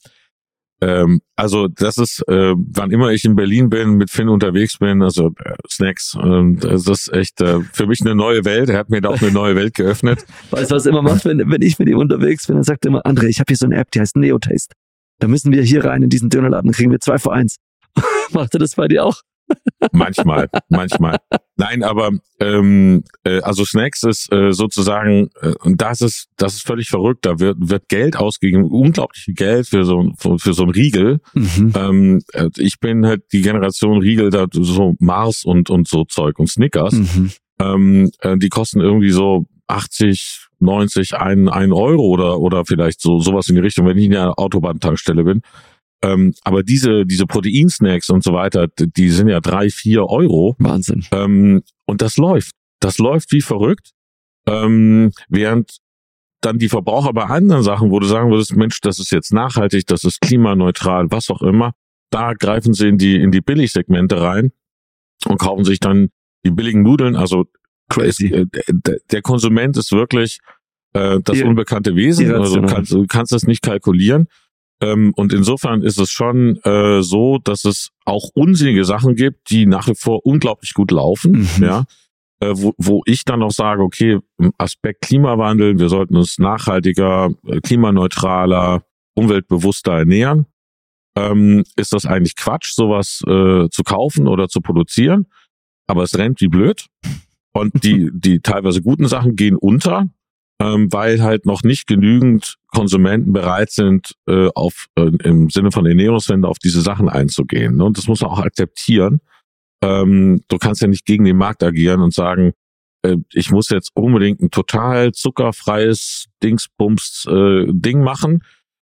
ähm, also das ist, äh, wann immer ich in Berlin bin, mit Finn unterwegs bin, also äh, Snacks, äh, das ist echt äh, für mich eine neue Welt. Er hat mir da auch eine neue Welt geöffnet. [LAUGHS] Weißt du, was er immer macht, wenn, wenn ich mit ihm unterwegs bin? Dann sagt er immer, André, ich habe hier so eine App, die heißt Neotaste. Da müssen wir hier rein in diesen Dönerladen, kriegen wir zwei vor eins. [LAUGHS] Macht er das bei dir auch? Manchmal, manchmal. Nein, aber ähm, äh, also Snacks ist äh, sozusagen äh, das ist das ist völlig verrückt. Da wird wird Geld ausgegeben, unglaublich viel Geld für so für, für so ein Riegel. Mhm. Ähm, äh, ich bin halt die Generation Riegel, da so Mars und und so Zeug und Snickers. Mhm. Ähm, äh, die kosten irgendwie so 80, 90, ein, ein Euro oder oder vielleicht so sowas in die Richtung, wenn ich in der Autobahntankstelle bin. Ähm, aber diese, diese Proteinsnacks und so weiter, die sind ja drei, vier Euro. Wahnsinn. Ähm, und das läuft. Das läuft wie verrückt. Ähm, während dann die Verbraucher bei anderen Sachen, wo du sagen würdest, Mensch, das ist jetzt nachhaltig, das ist klimaneutral, was auch immer, da greifen sie in die, in die Billigsegmente rein und kaufen sich dann die billigen Nudeln. Also Crazy. Ist, äh, der Konsument ist wirklich äh, das die, unbekannte Wesen. Also du kannst, du kannst das nicht kalkulieren. Ähm, und insofern ist es schon äh, so, dass es auch unsinnige Sachen gibt, die nach wie vor unglaublich gut laufen. Mhm. Ja, äh, wo, wo ich dann auch sage, okay, im Aspekt Klimawandel, wir sollten uns nachhaltiger, äh, klimaneutraler, umweltbewusster ernähren. Ähm, ist das eigentlich Quatsch, sowas äh, zu kaufen oder zu produzieren? Aber es rennt wie blöd. Und die, die teilweise guten Sachen gehen unter ähm, weil halt noch nicht genügend Konsumenten bereit sind, äh, auf äh, im Sinne von Ernährungswende auf diese Sachen einzugehen. Und das muss man auch akzeptieren. Ähm, du kannst ja nicht gegen den Markt agieren und sagen, äh, ich muss jetzt unbedingt ein total zuckerfreies Dingsbums äh, Ding machen,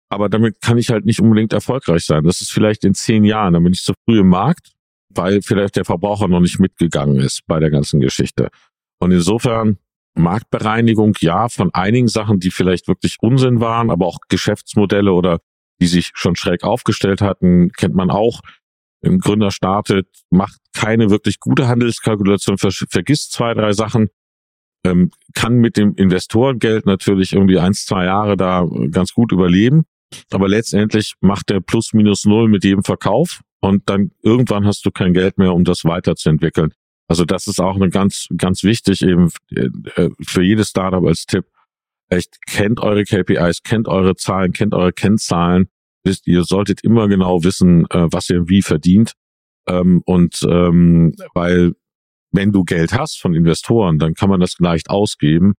aber damit kann ich halt nicht unbedingt erfolgreich sein. Das ist vielleicht in zehn Jahren, dann bin ich zu früh im Markt, weil vielleicht der Verbraucher noch nicht mitgegangen ist bei der ganzen Geschichte. Und insofern Marktbereinigung, ja, von einigen Sachen, die vielleicht wirklich Unsinn waren, aber auch Geschäftsmodelle oder die sich schon schräg aufgestellt hatten, kennt man auch. Ein Gründer startet, macht keine wirklich gute Handelskalkulation, vergisst zwei, drei Sachen, ähm, kann mit dem Investorengeld natürlich irgendwie eins, zwei Jahre da ganz gut überleben. Aber letztendlich macht der plus minus null mit jedem Verkauf und dann irgendwann hast du kein Geld mehr, um das weiterzuentwickeln. Also das ist auch eine ganz, ganz wichtig eben äh, für jedes Startup als Tipp. Echt kennt eure KPIs, kennt eure Zahlen, kennt eure Kennzahlen. Wisst, ihr solltet immer genau wissen, äh, was ihr wie verdient. Ähm, und ähm, weil wenn du Geld hast von Investoren, dann kann man das leicht ausgeben.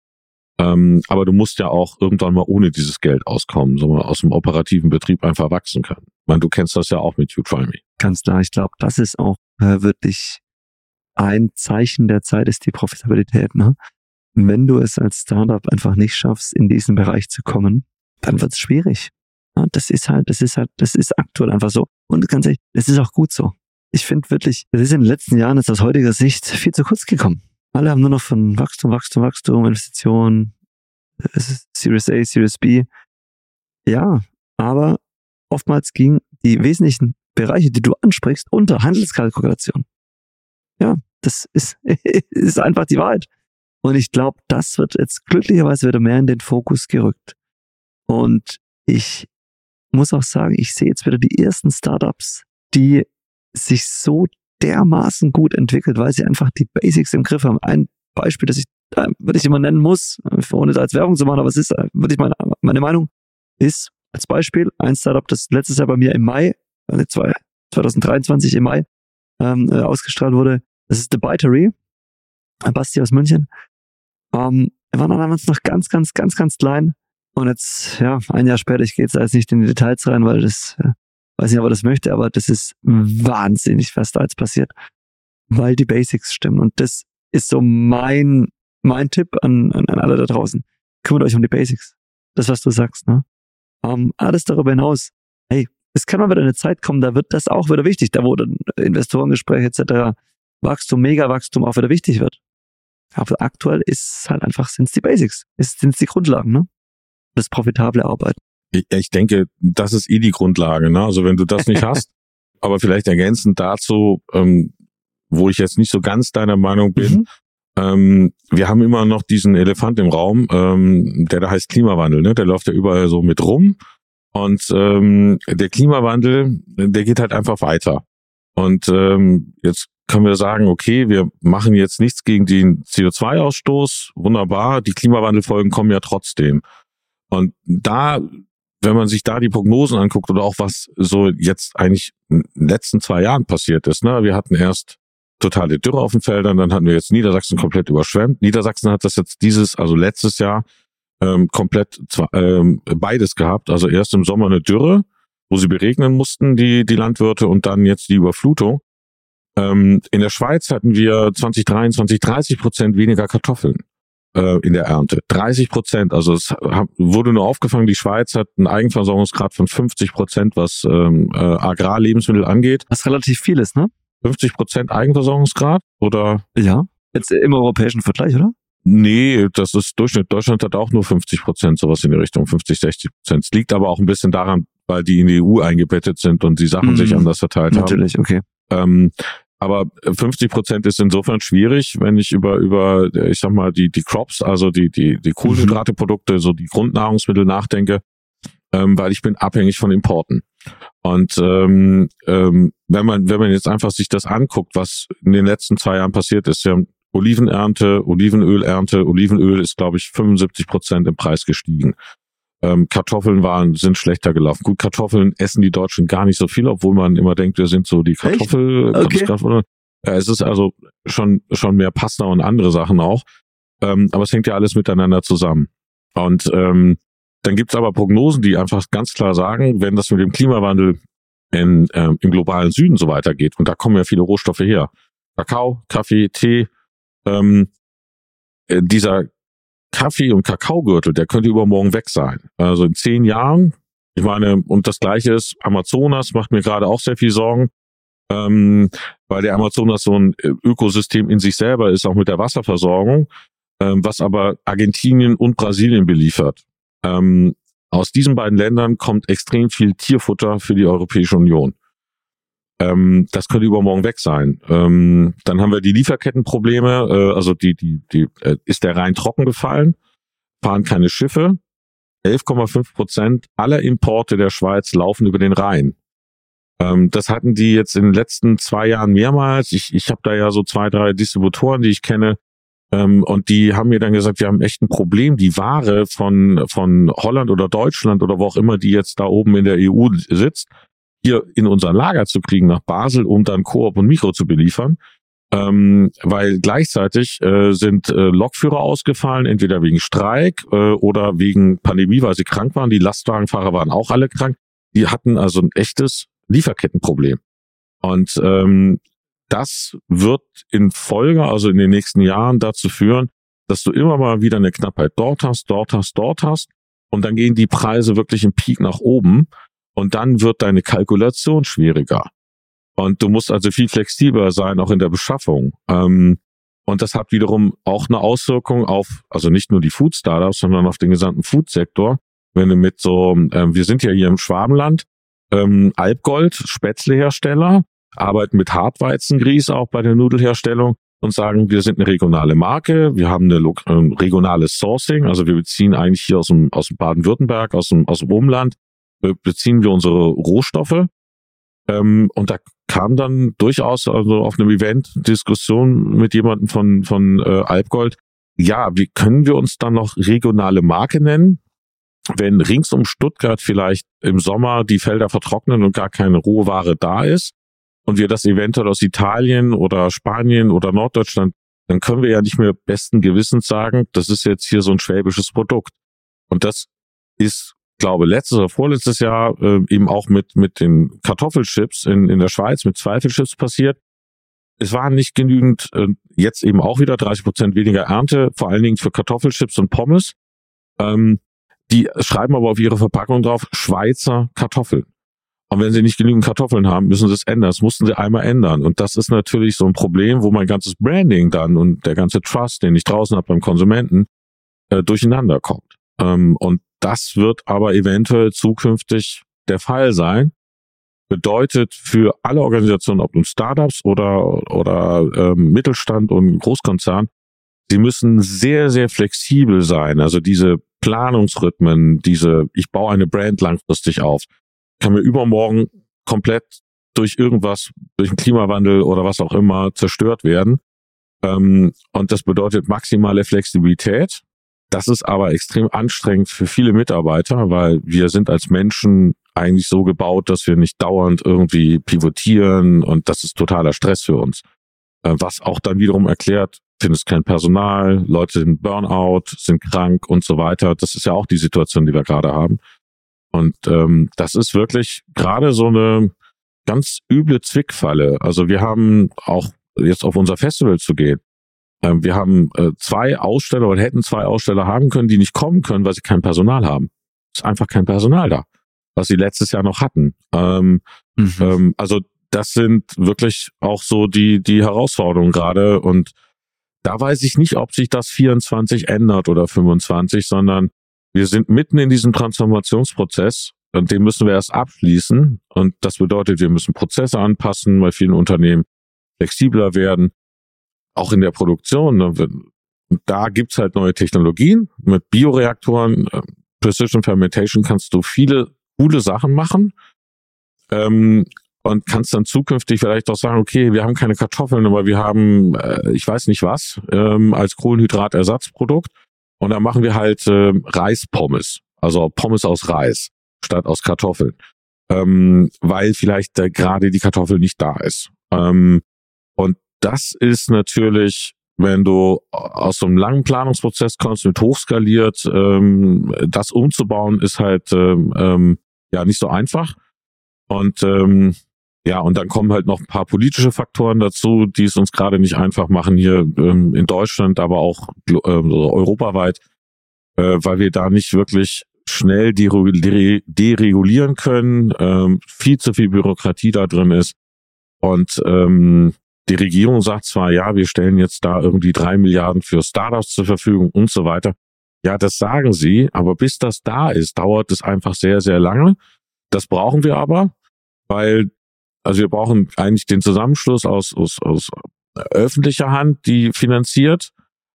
Ähm, aber du musst ja auch irgendwann mal ohne dieses Geld auskommen, so aus dem operativen Betrieb einfach wachsen kann. Ich meine, du kennst das ja auch mit You Try Me. Ganz klar, ich glaube, das ist auch äh, wirklich ein Zeichen der Zeit, ist die Profitabilität. Ne? Wenn du es als Startup einfach nicht schaffst, in diesen Bereich zu kommen, dann wird es schwierig. Ja, das ist halt, das ist halt, das ist aktuell einfach so. Und ganz ehrlich, es ist auch gut so. Ich finde wirklich, es ist in den letzten Jahren jetzt aus heutiger Sicht viel zu kurz gekommen. Alle haben nur noch von Wachstum, Wachstum, Wachstum, Investitionen, Series A, Series B. Ja, aber oftmals gingen die wesentlichen Bereiche, die du ansprichst, unter Handelskalkulation. Ja, das ist, [LAUGHS] ist einfach die Wahrheit. Und ich glaube, das wird jetzt glücklicherweise wieder mehr in den Fokus gerückt. Und ich muss auch sagen, ich sehe jetzt wieder die ersten Startups, die sich so dermaßen gut entwickelt, weil sie einfach die Basics im Griff haben. Ein Beispiel, das ich, äh, würde ich immer nennen muss, ohne da als Werbung zu machen, aber es ist, äh, würde ich meine, meine Meinung, ist als Beispiel ein Startup, das letztes Jahr bei mir im Mai, 2023 im Mai, ähm, äh, ausgestrahlt wurde. Das ist The Bitery. Basti aus München. Ähm, wir waren damals noch ganz, ganz, ganz, ganz klein. Und jetzt, ja, ein Jahr später, ich gehe jetzt jetzt nicht in die Details rein, weil das, äh, weiß nicht, ob er das möchte, aber das ist wahnsinnig, was da jetzt passiert. Weil die Basics stimmen. Und das ist so mein, mein Tipp an, an, an alle da draußen. Kümmert euch um die Basics. Das, was du sagst, ne? Um, alles darüber hinaus. Hey, es kann mal wieder eine Zeit kommen, da wird das auch wieder wichtig. Da wo dann Investorengespräche etc. Wachstum, Mega-Wachstum auch wieder wichtig wird. Aber aktuell ist halt einfach, sind es die Basics. Sind es die Grundlagen, ne? Das profitable Arbeiten. Ich, ich denke, das ist eh die Grundlage, ne? Also wenn du das nicht [LAUGHS] hast, aber vielleicht ergänzend dazu, ähm, wo ich jetzt nicht so ganz deiner Meinung bin, mhm. ähm, wir haben immer noch diesen Elefant im Raum, ähm, der da heißt Klimawandel, ne? Der läuft ja überall so mit rum. Und ähm, der Klimawandel, der geht halt einfach weiter. Und ähm, jetzt können wir sagen, okay, wir machen jetzt nichts gegen den CO2-Ausstoß, wunderbar, die Klimawandelfolgen kommen ja trotzdem. Und da, wenn man sich da die Prognosen anguckt oder auch was so jetzt eigentlich in den letzten zwei Jahren passiert ist, ne, wir hatten erst totale Dürre auf den Feldern, dann hatten wir jetzt Niedersachsen komplett überschwemmt. Niedersachsen hat das jetzt dieses, also letztes Jahr ähm, komplett zwar, ähm, beides gehabt. Also erst im Sommer eine Dürre, wo sie beregnen mussten, die, die Landwirte, und dann jetzt die Überflutung. Ähm, in der Schweiz hatten wir 2023 30 Prozent weniger Kartoffeln äh, in der Ernte. 30 Prozent. Also es wurde nur aufgefangen, die Schweiz hat einen Eigenversorgungsgrad von 50 Prozent, was ähm, äh, Agrarlebensmittel angeht. Was relativ viel ist, ne? 50 Prozent Eigenversorgungsgrad oder? Ja. Jetzt im europäischen Vergleich, oder? Nee, das ist Durchschnitt. Deutschland hat auch nur 50 Prozent, sowas in die Richtung, 50, 60 Prozent. Es liegt aber auch ein bisschen daran, weil die in die EU eingebettet sind und die Sachen mhm. sich anders verteilt Natürlich, haben. Natürlich, okay. Ähm, aber 50 Prozent ist insofern schwierig, wenn ich über, über, ich sag mal, die, die Crops, also die, die, die Kohlenhydrateprodukte, so die Grundnahrungsmittel nachdenke, ähm, weil ich bin abhängig von Importen. Und ähm, ähm, wenn man, wenn man jetzt einfach sich das anguckt, was in den letzten zwei Jahren passiert ist, ja, Olivenernte, Olivenölernte, Olivenöl ist, glaube ich, 75 Prozent im Preis gestiegen. Ähm, Kartoffeln waren, sind schlechter gelaufen. Gut, Kartoffeln essen die Deutschen gar nicht so viel, obwohl man immer denkt, wir sind so die Kartoffel. Okay. Kartoffel es ist also schon, schon mehr Pasta und andere Sachen auch. Ähm, aber es hängt ja alles miteinander zusammen. Und ähm, dann gibt's aber Prognosen, die einfach ganz klar sagen, wenn das mit dem Klimawandel in, ähm, im globalen Süden so weitergeht, und da kommen ja viele Rohstoffe her, Kakao, Kaffee, Tee, ähm, äh, dieser Kaffee- und Kakaogürtel, der könnte übermorgen weg sein. Also in zehn Jahren, ich meine, und das gleiche ist, Amazonas macht mir gerade auch sehr viel Sorgen, ähm, weil der Amazonas so ein äh, Ökosystem in sich selber ist, auch mit der Wasserversorgung, ähm, was aber Argentinien und Brasilien beliefert. Ähm, aus diesen beiden Ländern kommt extrem viel Tierfutter für die Europäische Union. Ähm, das könnte übermorgen weg sein. Ähm, dann haben wir die Lieferkettenprobleme, äh, also die, die, die, äh, ist der Rhein trocken gefallen, fahren keine Schiffe. 11,5 Prozent aller Importe der Schweiz laufen über den Rhein. Ähm, das hatten die jetzt in den letzten zwei Jahren mehrmals. Ich, ich habe da ja so zwei, drei Distributoren, die ich kenne. Ähm, und die haben mir dann gesagt, wir haben echt ein Problem. Die Ware von, von Holland oder Deutschland oder wo auch immer die jetzt da oben in der EU sitzt, hier in unser Lager zu kriegen nach Basel, um dann Coop und Mikro zu beliefern. Ähm, weil gleichzeitig äh, sind äh, Lokführer ausgefallen, entweder wegen Streik äh, oder wegen Pandemie, weil sie krank waren. Die Lastwagenfahrer waren auch alle krank. Die hatten also ein echtes Lieferkettenproblem. Und ähm, das wird in Folge, also in den nächsten Jahren dazu führen, dass du immer mal wieder eine Knappheit dort hast, dort hast, dort hast. Und dann gehen die Preise wirklich im Peak nach oben. Und dann wird deine Kalkulation schwieriger. Und du musst also viel flexibler sein, auch in der Beschaffung. Ähm, und das hat wiederum auch eine Auswirkung auf, also nicht nur die Food Startups, sondern auf den gesamten Food-Sektor. Wenn du mit so, ähm, wir sind ja hier im Schwabenland, ähm, Alpgold, Spätzlehersteller, arbeiten mit Hartweizengrieß auch bei der Nudelherstellung und sagen, wir sind eine regionale Marke, wir haben eine äh, regionales Sourcing, also wir beziehen eigentlich hier aus dem, aus dem Baden-Württemberg, aus dem, aus dem Umland, beziehen wir unsere Rohstoffe. Ähm, und da kam dann durchaus also auf einem Event Diskussion mit jemandem von, von äh, Alpgold, ja, wie können wir uns dann noch regionale Marke nennen? Wenn rings um Stuttgart vielleicht im Sommer die Felder vertrocknen und gar keine Rohware da ist, und wir das eventuell aus Italien oder Spanien oder Norddeutschland, dann können wir ja nicht mehr besten Gewissens sagen, das ist jetzt hier so ein schwäbisches Produkt. Und das ist, glaube letztes oder vorletztes Jahr äh, eben auch mit mit den Kartoffelchips in in der Schweiz mit Zweifelchips passiert. Es waren nicht genügend, äh, jetzt eben auch wieder 30 Prozent weniger Ernte, vor allen Dingen für Kartoffelchips und Pommes. Ähm, die schreiben aber auf ihre Verpackung drauf Schweizer Kartoffeln. Und wenn sie nicht genügend Kartoffeln haben, müssen sie es ändern. Das mussten sie einmal ändern. Und das ist natürlich so ein Problem, wo mein ganzes Branding dann und der ganze Trust, den ich draußen habe beim Konsumenten, äh, durcheinander kommt. Ähm, und das wird aber eventuell zukünftig der Fall sein. Bedeutet für alle Organisationen, ob nun Startups oder, oder ähm, Mittelstand und Großkonzern, sie müssen sehr, sehr flexibel sein. Also diese Planungsrhythmen, diese, ich baue eine Brand langfristig auf, kann mir übermorgen komplett durch irgendwas, durch den Klimawandel oder was auch immer zerstört werden. Ähm, und das bedeutet maximale Flexibilität. Das ist aber extrem anstrengend für viele Mitarbeiter, weil wir sind als Menschen eigentlich so gebaut, dass wir nicht dauernd irgendwie pivotieren und das ist totaler Stress für uns. Äh, was auch dann wiederum erklärt, findest kein Personal, Leute sind Burnout, sind krank und so weiter. Das ist ja auch die Situation, die wir gerade haben. Und ähm, das ist wirklich gerade so eine ganz üble Zwickfalle. Also wir haben auch jetzt auf unser Festival zu gehen. Ähm, wir haben äh, zwei Aussteller oder hätten zwei Aussteller haben können, die nicht kommen können, weil sie kein Personal haben. Es ist einfach kein Personal da, was sie letztes Jahr noch hatten. Ähm, mhm. ähm, also das sind wirklich auch so die die Herausforderungen gerade und da weiß ich nicht, ob sich das 24 ändert oder 25, sondern wir sind mitten in diesem Transformationsprozess und den müssen wir erst abschließen. Und das bedeutet, wir müssen Prozesse anpassen, bei vielen Unternehmen flexibler werden, auch in der Produktion. Ne? Da gibt's halt neue Technologien. Mit Bioreaktoren, äh, Precision Fermentation kannst du viele coole Sachen machen. Ähm, und kannst dann zukünftig vielleicht auch sagen, okay, wir haben keine Kartoffeln, aber wir haben, äh, ich weiß nicht was, ähm, als Kohlenhydratersatzprodukt. Und dann machen wir halt äh, Reispommes, also Pommes aus Reis statt aus Kartoffeln, ähm, weil vielleicht äh, gerade die Kartoffel nicht da ist. Ähm, und das ist natürlich, wenn du aus so einem langen Planungsprozess kommst mit hochskaliert, ähm, das umzubauen ist halt ähm, ähm, ja nicht so einfach. Und ähm, ja, und dann kommen halt noch ein paar politische Faktoren dazu, die es uns gerade nicht einfach machen hier ähm, in Deutschland, aber auch äh, europaweit, äh, weil wir da nicht wirklich schnell deregulieren können, ähm, viel zu viel Bürokratie da drin ist. Und ähm, die Regierung sagt zwar, ja, wir stellen jetzt da irgendwie drei Milliarden für Startups zur Verfügung und so weiter. Ja, das sagen sie, aber bis das da ist, dauert es einfach sehr, sehr lange. Das brauchen wir aber, weil also wir brauchen eigentlich den Zusammenschluss aus, aus, aus öffentlicher Hand, die finanziert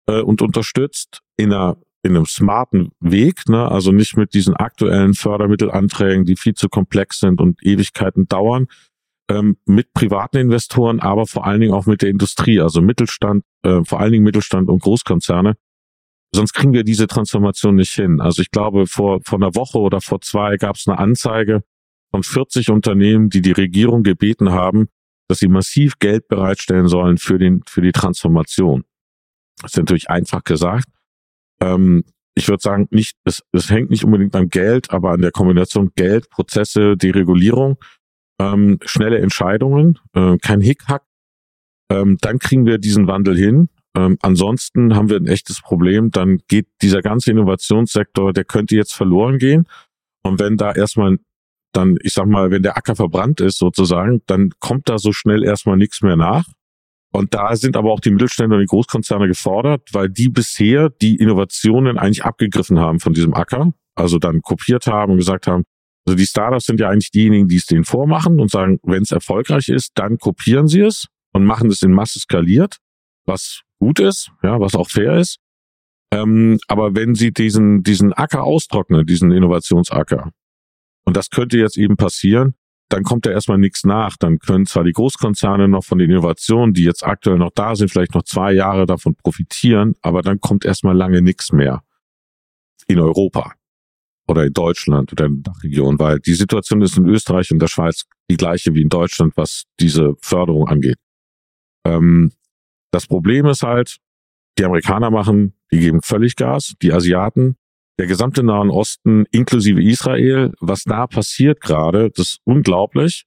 äh, und unterstützt in einer in einem smarten Weg, ne? also nicht mit diesen aktuellen Fördermittelanträgen, die viel zu komplex sind und Ewigkeiten dauern, ähm, mit privaten Investoren, aber vor allen Dingen auch mit der Industrie, also Mittelstand, äh, vor allen Dingen Mittelstand und Großkonzerne. Sonst kriegen wir diese Transformation nicht hin. Also ich glaube, vor, vor einer Woche oder vor zwei gab es eine Anzeige von 40 Unternehmen, die die Regierung gebeten haben, dass sie massiv Geld bereitstellen sollen für den für die Transformation. Das ist natürlich einfach gesagt. Ähm, ich würde sagen, nicht, es, es hängt nicht unbedingt am Geld, aber an der Kombination Geld, Prozesse, Deregulierung, ähm, schnelle Entscheidungen, äh, kein Hickhack. Ähm, dann kriegen wir diesen Wandel hin. Ähm, ansonsten haben wir ein echtes Problem. Dann geht dieser ganze Innovationssektor, der könnte jetzt verloren gehen. Und wenn da erstmal dann, ich sag mal, wenn der Acker verbrannt ist sozusagen, dann kommt da so schnell erstmal nichts mehr nach. Und da sind aber auch die Mittelständler und die Großkonzerne gefordert, weil die bisher die Innovationen eigentlich abgegriffen haben von diesem Acker, also dann kopiert haben und gesagt haben, also die Startups sind ja eigentlich diejenigen, die es denen vormachen und sagen, wenn es erfolgreich ist, dann kopieren sie es und machen es in Masse skaliert, was gut ist, ja, was auch fair ist. Ähm, aber wenn sie diesen, diesen Acker austrocknen, diesen Innovationsacker, und das könnte jetzt eben passieren, dann kommt da erstmal nichts nach. Dann können zwar die Großkonzerne noch von den Innovationen, die jetzt aktuell noch da sind, vielleicht noch zwei Jahre davon profitieren, aber dann kommt erstmal lange nichts mehr in Europa oder in Deutschland oder in der Dachregion, weil die Situation ist in Österreich und der Schweiz die gleiche wie in Deutschland, was diese Förderung angeht. Ähm, das Problem ist halt, die Amerikaner machen, die geben völlig Gas, die Asiaten, der gesamte Nahen Osten inklusive Israel, was da passiert gerade, das ist unglaublich.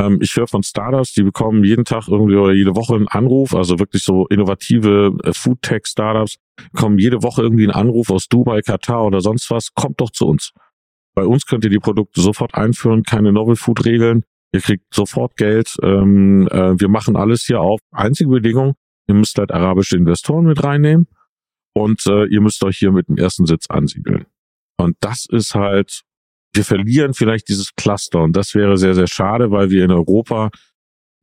Ähm, ich höre von Startups, die bekommen jeden Tag irgendwie oder jede Woche einen Anruf, also wirklich so innovative äh, Food-Tech-Startups, kommen jede Woche irgendwie einen Anruf aus Dubai, Katar oder sonst was, kommt doch zu uns. Bei uns könnt ihr die Produkte sofort einführen, keine Novel Food Regeln, ihr kriegt sofort Geld, ähm, äh, wir machen alles hier auf. Einzige Bedingung, ihr müsst halt arabische Investoren mit reinnehmen und äh, ihr müsst euch hier mit dem ersten Sitz ansiedeln. Und das ist halt, wir verlieren vielleicht dieses Cluster und das wäre sehr, sehr schade, weil wir in Europa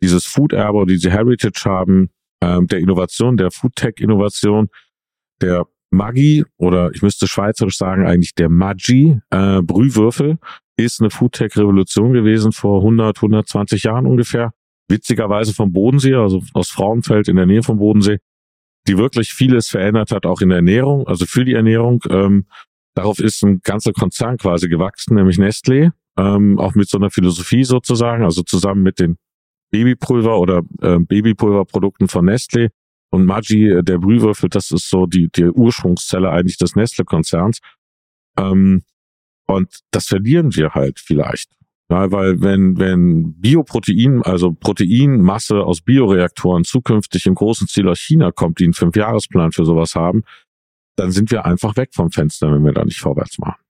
dieses Food-Erbe, diese Heritage haben, ähm, der Innovation, der Food-Tech-Innovation, der Maggi oder ich müsste schweizerisch sagen eigentlich der Maggi äh, Brühwürfel ist eine Foodtech-Revolution gewesen vor 100, 120 Jahren ungefähr. Witzigerweise vom Bodensee, also aus Frauenfeld in der Nähe vom Bodensee die wirklich vieles verändert hat, auch in der Ernährung, also für die Ernährung. Ähm, darauf ist ein ganzer Konzern quasi gewachsen, nämlich Nestlé, ähm, auch mit so einer Philosophie sozusagen, also zusammen mit den Babypulver oder äh, Babypulverprodukten von Nestlé und Maggi, äh, der Brühwürfel, das ist so die, die Ursprungszelle eigentlich des Nestle-Konzerns. Ähm, und das verlieren wir halt vielleicht. Ja, weil wenn, wenn Bioprotein, also Proteinmasse aus Bioreaktoren zukünftig im großen Ziel aus China kommt, die einen Fünfjahresplan für sowas haben, dann sind wir einfach weg vom Fenster, wenn wir da nicht vorwärts machen.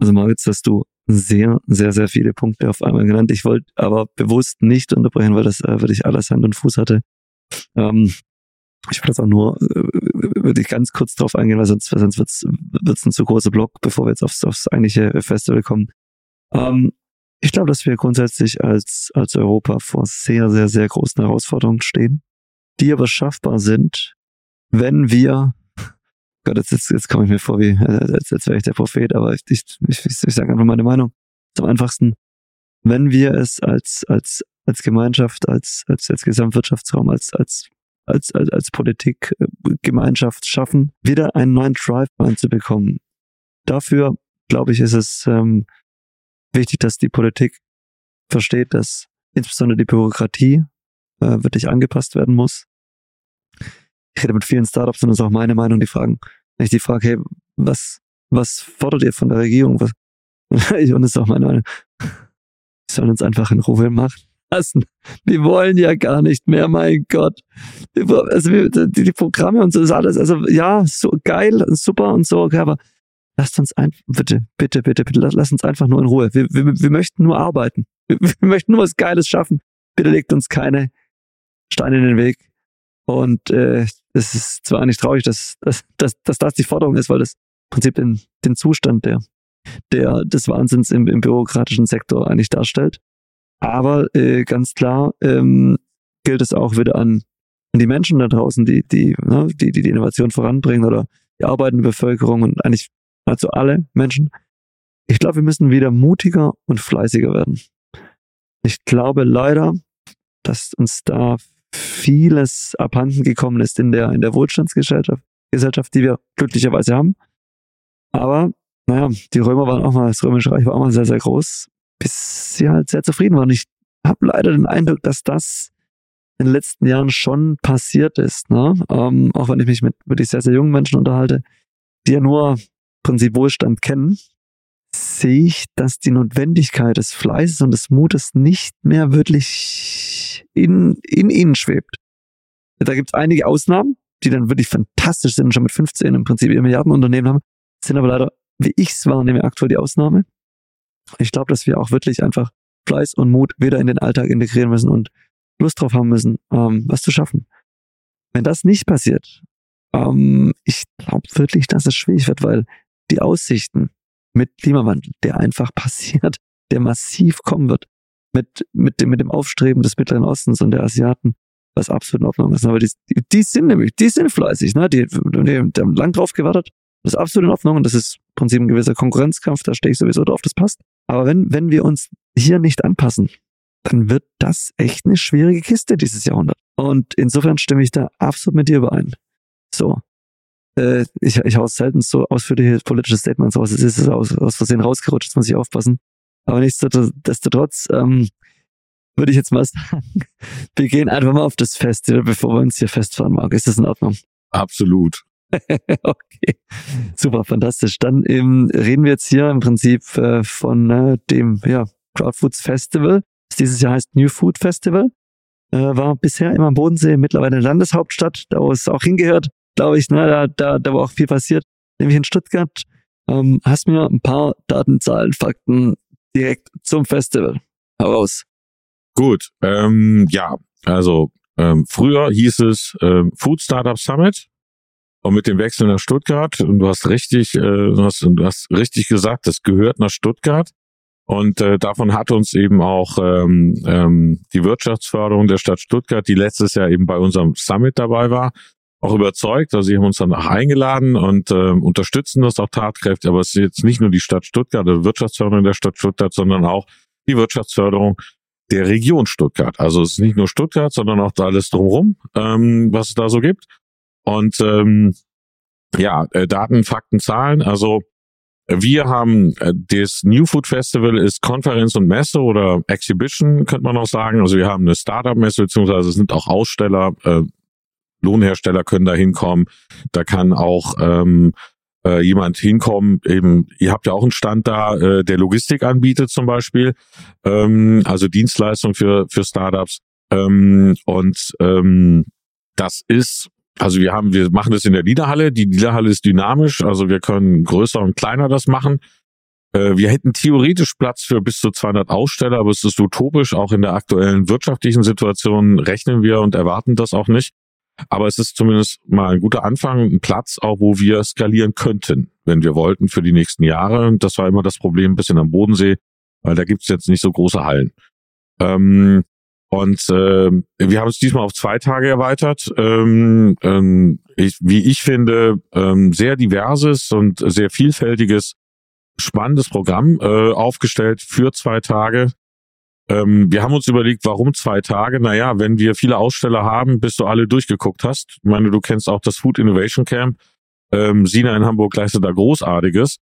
Also Maritz, hast du sehr, sehr, sehr viele Punkte auf einmal genannt. Ich wollte aber bewusst nicht unterbrechen, weil das äh, wirklich alles Hand und Fuß hatte. Ähm, ich will das auch nur äh, wirklich ganz kurz drauf eingehen, weil sonst, sonst wird's wird's ein zu großer Block, bevor wir jetzt aufs, aufs eigentliche Festival kommen. Ähm, ich glaube, dass wir grundsätzlich als, als Europa vor sehr, sehr, sehr großen Herausforderungen stehen, die aber schaffbar sind, wenn wir, Gott, jetzt, jetzt, jetzt komme ich mir vor, wie, als, als wäre ich der Prophet, aber ich, ich, ich, ich sage einfach meine Meinung. Zum einfachsten, wenn wir es als, als, als Gemeinschaft, als, als, als Gesamtwirtschaftsraum, als, als, als, als, als Politik, äh, Gemeinschaft schaffen, wieder einen neuen Drive reinzubekommen. Dafür, glaube ich, ist es ähm, wichtig, dass die Politik versteht, dass insbesondere die Bürokratie äh, wirklich angepasst werden muss. Ich rede mit vielen Startups und das ist auch meine Meinung, die fragen, ich die frage, hey, was, was fordert ihr von der Regierung? Was, [LAUGHS] und das ist auch meine Meinung. Die sollen uns einfach in Ruhe machen lassen. Wir wollen ja gar nicht mehr, mein Gott. Also die, die Programme und so ist alles, also ja, so geil, super und so, okay, aber lasst uns einfach, bitte, bitte, bitte, bitte, lasst uns einfach nur in Ruhe. Wir, wir, wir möchten nur arbeiten. Wir, [LAUGHS] wir möchten nur was Geiles schaffen. Bitte legt uns keine Steine in den Weg. Und äh, es ist zwar eigentlich traurig, dass, dass, dass, dass das die Forderung ist, weil das im Prinzip den, den Zustand der, der, des Wahnsinns im, im bürokratischen Sektor eigentlich darstellt. Aber äh, ganz klar ähm, gilt es auch wieder an, an die Menschen da draußen, die die, ne, die, die die Innovation voranbringen oder die arbeitende Bevölkerung und eigentlich also alle Menschen. Ich glaube, wir müssen wieder mutiger und fleißiger werden. Ich glaube leider, dass uns da vieles abhanden gekommen ist in der, in der Wohlstandsgesellschaft, Gesellschaft, die wir glücklicherweise haben. Aber, naja, die Römer waren auch mal, das Römische Reich war auch mal sehr, sehr groß. bis sie halt sehr zufrieden waren. Ich habe leider den Eindruck, dass das in den letzten Jahren schon passiert ist. Ne? Ähm, auch wenn ich mich mit wirklich sehr, sehr jungen Menschen unterhalte, die ja nur Prinzip Wohlstand kennen, sehe ich, dass die Notwendigkeit des Fleißes und des Mutes nicht mehr wirklich in, in ihnen schwebt. Da gibt es einige Ausnahmen, die dann wirklich fantastisch sind schon mit 15 im Prinzip ihr Milliardenunternehmen haben, sind aber leider, wie ich es wahrnehme, aktuell die Ausnahme. Ich glaube, dass wir auch wirklich einfach Fleiß und Mut wieder in den Alltag integrieren müssen und Lust drauf haben müssen, ähm, was zu schaffen. Wenn das nicht passiert, ähm, ich glaube wirklich, dass es schwierig wird, weil die Aussichten mit Klimawandel, der einfach [LAUGHS] passiert, der massiv kommen wird, mit, mit, dem, mit dem Aufstreben des Mittleren Ostens und der Asiaten, was absolut in Ordnung ist. Aber die, die sind nämlich, die sind fleißig, ne? die, die, die haben lang drauf gewartet. Das ist absolut in Ordnung und das ist im Prinzip ein gewisser Konkurrenzkampf, da stehe ich sowieso drauf, das passt. Aber wenn, wenn wir uns hier nicht anpassen, dann wird das echt eine schwierige Kiste dieses Jahrhundert. Und insofern stimme ich da absolut mit dir überein. So. Äh, ich, ich hau selten so ausführliche politische Statements raus. Es ist aus, aus Versehen rausgerutscht, muss ich aufpassen. Aber nichtsdestotrotz ähm, würde ich jetzt mal sagen, [LAUGHS] wir gehen einfach mal auf das Festival, bevor wir uns hier festfahren, Marc. Ist das in Ordnung? Absolut. [LAUGHS] okay, super, fantastisch. Dann ähm, reden wir jetzt hier im Prinzip äh, von äh, dem ja, Crowdfoods Festival. Das dieses Jahr heißt New Food Festival. Äh, war bisher immer am Bodensee, mittlerweile eine Landeshauptstadt, da wo es auch hingehört, glaube ich, ne, da, da, da war auch viel passiert, nämlich in Stuttgart. Ähm, hast mir ein paar Daten, Zahlen, Fakten direkt zum Festival heraus. Gut, ähm, ja, also ähm, früher hieß es ähm, Food Startup Summit und mit dem Wechsel nach Stuttgart, und du hast richtig, äh, du, hast, du hast richtig gesagt, das gehört nach Stuttgart. Und äh, davon hat uns eben auch ähm, ähm, die Wirtschaftsförderung der Stadt Stuttgart, die letztes Jahr eben bei unserem Summit dabei war, auch überzeugt. Also sie haben uns dann auch eingeladen und äh, unterstützen das auch tatkräftig. Aber es ist jetzt nicht nur die Stadt Stuttgart, die Wirtschaftsförderung der Stadt Stuttgart, sondern auch die Wirtschaftsförderung der Region Stuttgart. Also es ist nicht nur Stuttgart, sondern auch alles drumherum, ähm, was es da so gibt. Und ähm, ja, äh, Daten, Fakten, Zahlen. Also wir haben äh, das New Food Festival ist Konferenz und Messe oder Exhibition, könnte man auch sagen. Also wir haben eine Startup-Messe, beziehungsweise es sind auch Aussteller, äh, Lohnhersteller können da hinkommen. Da kann auch ähm, äh, jemand hinkommen. Eben, ihr habt ja auch einen Stand da, äh, der Logistik anbietet zum Beispiel, ähm, also Dienstleistung für für Startups. Ähm, und ähm, das ist also wir haben, wir machen das in der Liederhalle. Die Liederhalle ist dynamisch, also wir können größer und kleiner das machen. Äh, wir hätten theoretisch Platz für bis zu 200 Aussteller, aber es ist utopisch. Auch in der aktuellen wirtschaftlichen Situation rechnen wir und erwarten das auch nicht. Aber es ist zumindest mal ein guter Anfang, ein Platz auch, wo wir skalieren könnten, wenn wir wollten für die nächsten Jahre. Und das war immer das Problem ein bisschen am Bodensee, weil da gibt's jetzt nicht so große Hallen. Ähm, und äh, wir haben es diesmal auf zwei Tage erweitert. Ähm, ähm, ich, wie ich finde, ähm, sehr diverses und sehr vielfältiges, spannendes Programm äh, aufgestellt für zwei Tage. Ähm, wir haben uns überlegt, warum zwei Tage? Naja, wenn wir viele Aussteller haben, bis du alle durchgeguckt hast. Ich meine, du kennst auch das Food Innovation Camp. Ähm, Sina in Hamburg leistet da Großartiges.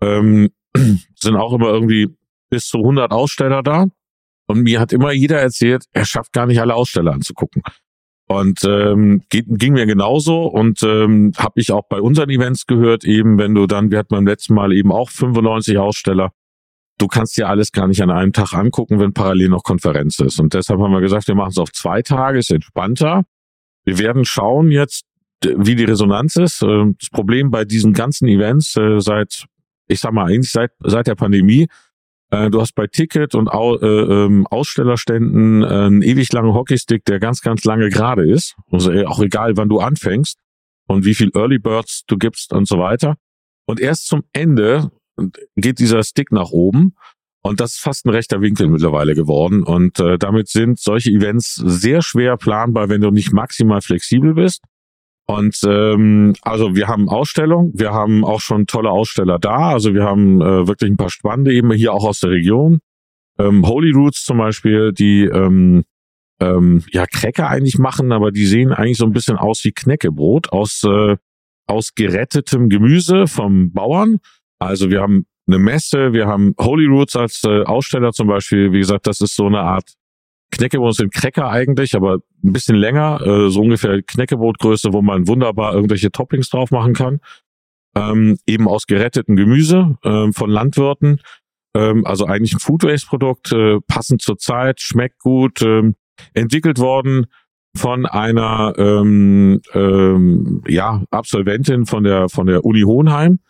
Ähm, [CLEARS THROAT] sind auch immer irgendwie bis zu 100 Aussteller da. Und mir hat immer jeder erzählt, er schafft gar nicht alle Aussteller anzugucken. Und ähm, geht, ging mir genauso und ähm, habe ich auch bei unseren Events gehört, eben wenn du dann, wir hatten beim letzten Mal eben auch 95 Aussteller, du kannst dir alles gar nicht an einem Tag angucken, wenn parallel noch Konferenz ist. Und deshalb haben wir gesagt, wir machen es auf zwei Tage, ist entspannter. Wir werden schauen jetzt, wie die Resonanz ist. Ähm, das Problem bei diesen ganzen Events äh, seit, ich sag mal, eigentlich seit, seit der Pandemie, äh, du hast bei Ticket und äh, ähm, Ausstellerständen einen ewig langen Hockeystick, der ganz, ganz lange gerade ist. Also auch egal, wann du anfängst und wie viel Early Birds du gibst und so weiter. Und erst zum Ende geht dieser Stick nach oben. Und das ist fast ein rechter Winkel mittlerweile geworden. Und äh, damit sind solche Events sehr schwer planbar, wenn du nicht maximal flexibel bist. Und ähm, also wir haben Ausstellung, wir haben auch schon tolle Aussteller da. Also wir haben äh, wirklich ein paar spannende eben hier auch aus der Region. Ähm, Holy Roots zum Beispiel, die ähm, ähm, ja Cracker eigentlich machen, aber die sehen eigentlich so ein bisschen aus wie Knäckebrot aus äh, aus gerettetem Gemüse vom Bauern. Also wir haben eine Messe, wir haben Holy Roots als äh, Aussteller zum Beispiel. Wie gesagt, das ist so eine Art Knäckebrot sind Cracker eigentlich, aber ein bisschen länger, äh, so ungefähr Knäckebrotgröße, wo man wunderbar irgendwelche Toppings drauf machen kann. Ähm, eben aus gerettetem Gemüse ähm, von Landwirten. Ähm, also eigentlich ein Food Waste Produkt, äh, passend zur Zeit, schmeckt gut, ähm, entwickelt worden von einer ähm, ähm, ja, Absolventin von der von der Uni Hohenheim.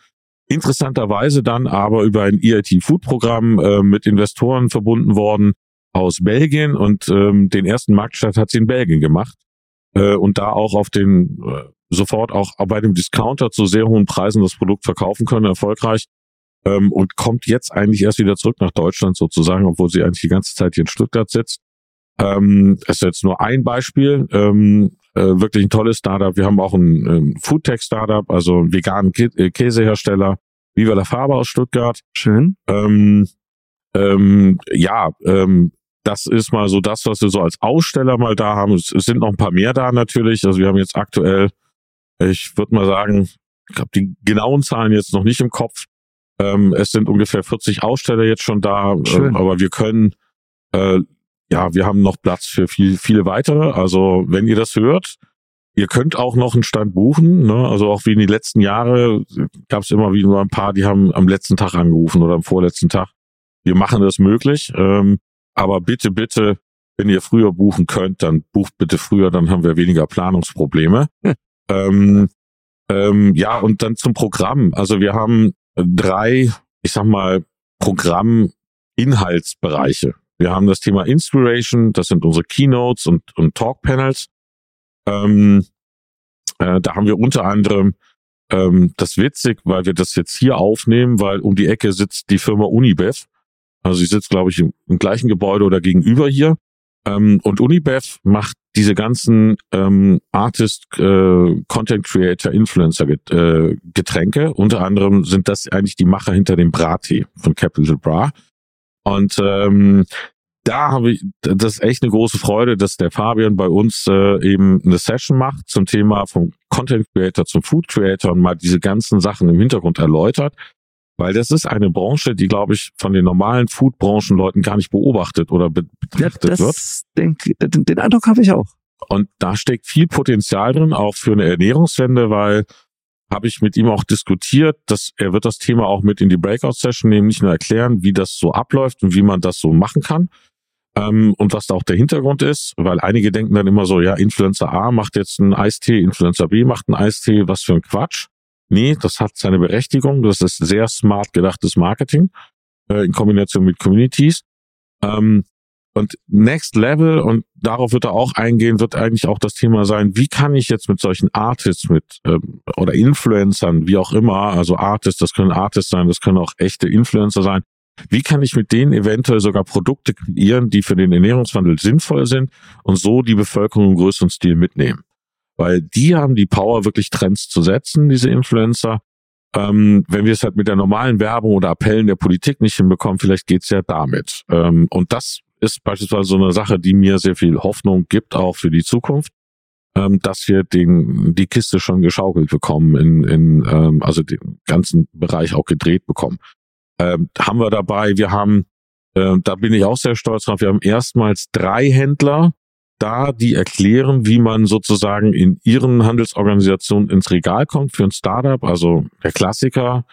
Interessanterweise dann aber über ein EIT Food Programm äh, mit Investoren verbunden worden aus Belgien und ähm, den ersten Marktstart hat sie in Belgien gemacht äh, und da auch auf den äh, sofort auch bei dem Discounter zu sehr hohen Preisen das Produkt verkaufen können, erfolgreich ähm, und kommt jetzt eigentlich erst wieder zurück nach Deutschland sozusagen, obwohl sie eigentlich die ganze Zeit hier in Stuttgart sitzt. Ähm, ist jetzt nur ein Beispiel, ähm, äh, wirklich ein tolles Startup. Wir haben auch ein ähm, Foodtech-Startup, also einen veganen Kä äh, Käsehersteller, Viva la Farbe aus Stuttgart. Schön. Ähm, ähm, ja, ähm, das ist mal so das, was wir so als Aussteller mal da haben. Es, es sind noch ein paar mehr da natürlich. Also wir haben jetzt aktuell, ich würde mal sagen, ich habe die genauen Zahlen jetzt noch nicht im Kopf. Ähm, es sind ungefähr 40 Aussteller jetzt schon da, äh, aber wir können äh, ja, wir haben noch Platz für viel, viele weitere. Also wenn ihr das hört, ihr könnt auch noch einen Stand buchen. Ne? Also auch wie in den letzten Jahren gab es immer wieder ein paar, die haben am letzten Tag angerufen oder am vorletzten Tag. Wir machen das möglich. Ähm, aber bitte, bitte, wenn ihr früher buchen könnt, dann bucht bitte früher, dann haben wir weniger Planungsprobleme. Hm. [LAUGHS] Ähm, ähm, ja, und dann zum Programm. Also wir haben drei, ich sag mal, Programminhaltsbereiche. Wir haben das Thema Inspiration, das sind unsere Keynotes und, und Talk-Panels. Ähm, äh, da haben wir unter anderem ähm, das witzig, weil wir das jetzt hier aufnehmen, weil um die Ecke sitzt die Firma Unibev. Also sie sitzt, glaube ich, im, im, gleichen Gebäude oder gegenüber hier. Ähm, und Unibev macht diese ganzen ähm, Artist, äh, Content Creator, Influencer äh, Getränke. Unter anderem sind das eigentlich die Macher hinter dem Brattee von Capital Bra. Und ähm, da habe ich, das ist echt eine große Freude, dass der Fabian bei uns äh, eben eine Session macht zum Thema vom Content Creator zum Food Creator und mal diese ganzen Sachen im Hintergrund erläutert. Weil das ist eine Branche, die, glaube ich, von den normalen Food-Branchenleuten gar nicht beobachtet oder betrachtet ja, das wird. Denk, den, den Eindruck habe ich auch. Und da steckt viel Potenzial drin, auch für eine Ernährungswende, weil habe ich mit ihm auch diskutiert, dass er wird das Thema auch mit in die Breakout-Session nehmen, nicht nur erklären, wie das so abläuft und wie man das so machen kann ähm, und was da auch der Hintergrund ist, weil einige denken dann immer so, ja, Influencer A macht jetzt einen Eistee, Influencer B macht einen Eistee, was für ein Quatsch. Nee, das hat seine Berechtigung, das ist sehr smart gedachtes Marketing äh, in Kombination mit Communities. Ähm, und Next Level, und darauf wird er auch eingehen, wird eigentlich auch das Thema sein, wie kann ich jetzt mit solchen Artists mit ähm, oder Influencern, wie auch immer, also Artists, das können Artists sein, das können auch echte Influencer sein, wie kann ich mit denen eventuell sogar Produkte kreieren, die für den Ernährungswandel sinnvoll sind und so die Bevölkerung im größeren Stil mitnehmen? Weil die haben die Power, wirklich Trends zu setzen, diese Influencer. Ähm, wenn wir es halt mit der normalen Werbung oder Appellen der Politik nicht hinbekommen, vielleicht geht's ja damit. Ähm, und das ist beispielsweise so eine Sache, die mir sehr viel Hoffnung gibt, auch für die Zukunft, ähm, dass wir den, die Kiste schon geschaukelt bekommen, in, in ähm, also den ganzen Bereich auch gedreht bekommen. Ähm, haben wir dabei, wir haben, äh, da bin ich auch sehr stolz drauf, wir haben erstmals drei Händler da, die erklären, wie man sozusagen in ihren Handelsorganisationen ins Regal kommt für ein Startup, also der Klassiker,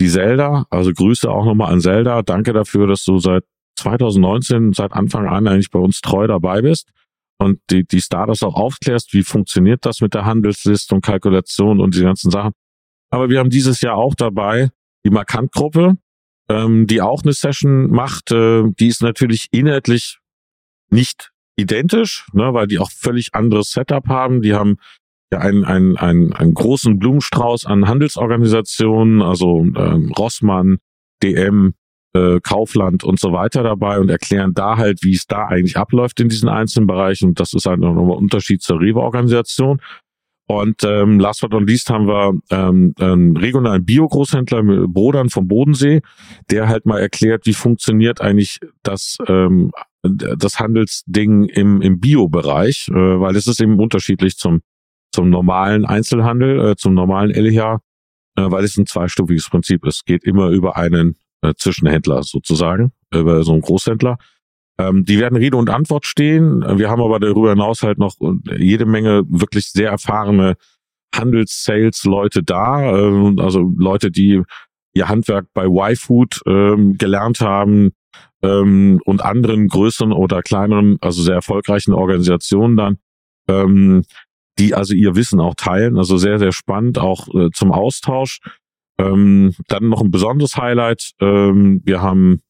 die Zelda, also Grüße auch nochmal an Zelda, danke dafür, dass du seit 2019 seit Anfang an eigentlich bei uns treu dabei bist und die, die Startups auch aufklärst, wie funktioniert das mit der Handelsliste und Kalkulation und die ganzen Sachen. Aber wir haben dieses Jahr auch dabei die Markant-Gruppe, ähm, die auch eine Session macht. Äh, die ist natürlich inhaltlich nicht identisch, ne, weil die auch völlig anderes Setup haben. Die haben ja einen, einen, einen, einen großen Blumenstrauß an Handelsorganisationen, also ähm, Rossmann, DM, äh, Kaufland und so weiter dabei und erklären da halt, wie es da eigentlich abläuft in diesen einzelnen Bereichen. Und das ist halt ein Unterschied zur Rewe-Organisation. Und ähm, last but not least haben wir ähm, einen regionalen Bio-Großhändler Brodern vom Bodensee, der halt mal erklärt, wie funktioniert eigentlich das, ähm, das Handelsding im, im Bio-Bereich, äh, weil es ist eben unterschiedlich zum, zum normalen Einzelhandel, äh, zum normalen LEH äh, weil es ein zweistufiges Prinzip ist. Es geht immer über einen äh, Zwischenhändler sozusagen, über so einen Großhändler. Ähm, die werden Rede und Antwort stehen. Wir haben aber darüber hinaus halt noch jede Menge wirklich sehr erfahrene Handels-Sales-Leute da, äh, also Leute, die ihr Handwerk bei Y-Food ähm, gelernt haben ähm, und anderen größeren oder kleineren, also sehr erfolgreichen Organisationen dann, ähm, die also ihr Wissen auch teilen. Also sehr, sehr spannend, auch äh, zum Austausch. Ähm, dann noch ein besonderes Highlight. Ähm, wir haben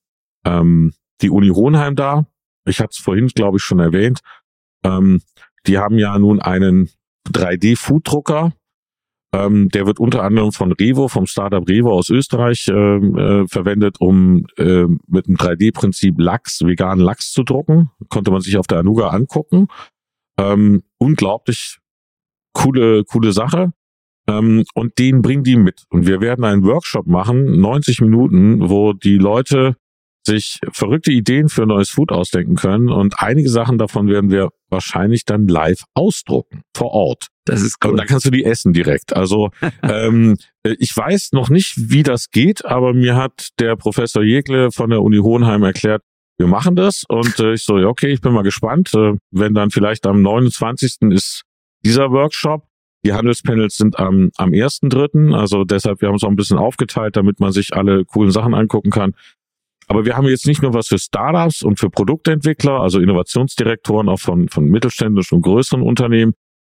ähm, die Uni Hohenheim da. Ich hatte es vorhin, glaube ich, schon erwähnt. Ähm, die haben ja nun einen 3D-Food-Drucker. Ähm, der wird unter anderem von Revo, vom Startup Revo aus Österreich äh, äh, verwendet, um äh, mit einem 3D-Prinzip Lachs, veganen Lachs zu drucken. Konnte man sich auf der Anuga angucken. Ähm, unglaublich coole, coole Sache. Ähm, und den bringen die mit. Und wir werden einen Workshop machen, 90 Minuten, wo die Leute sich verrückte Ideen für neues Food ausdenken können. Und einige Sachen davon werden wir wahrscheinlich dann live ausdrucken, vor Ort. Das ist cool. Und dann kannst du die essen direkt. Also [LAUGHS] ähm, ich weiß noch nicht, wie das geht, aber mir hat der Professor Jegle von der Uni Hohenheim erklärt, wir machen das. Und äh, ich so, ja, okay, ich bin mal gespannt. Äh, wenn dann vielleicht am 29. ist dieser Workshop. Die Handelspanels sind am, am 1.3., also deshalb, wir haben es auch ein bisschen aufgeteilt, damit man sich alle coolen Sachen angucken kann. Aber wir haben jetzt nicht nur was für Startups und für Produktentwickler, also Innovationsdirektoren auch von, von mittelständischen und größeren Unternehmen,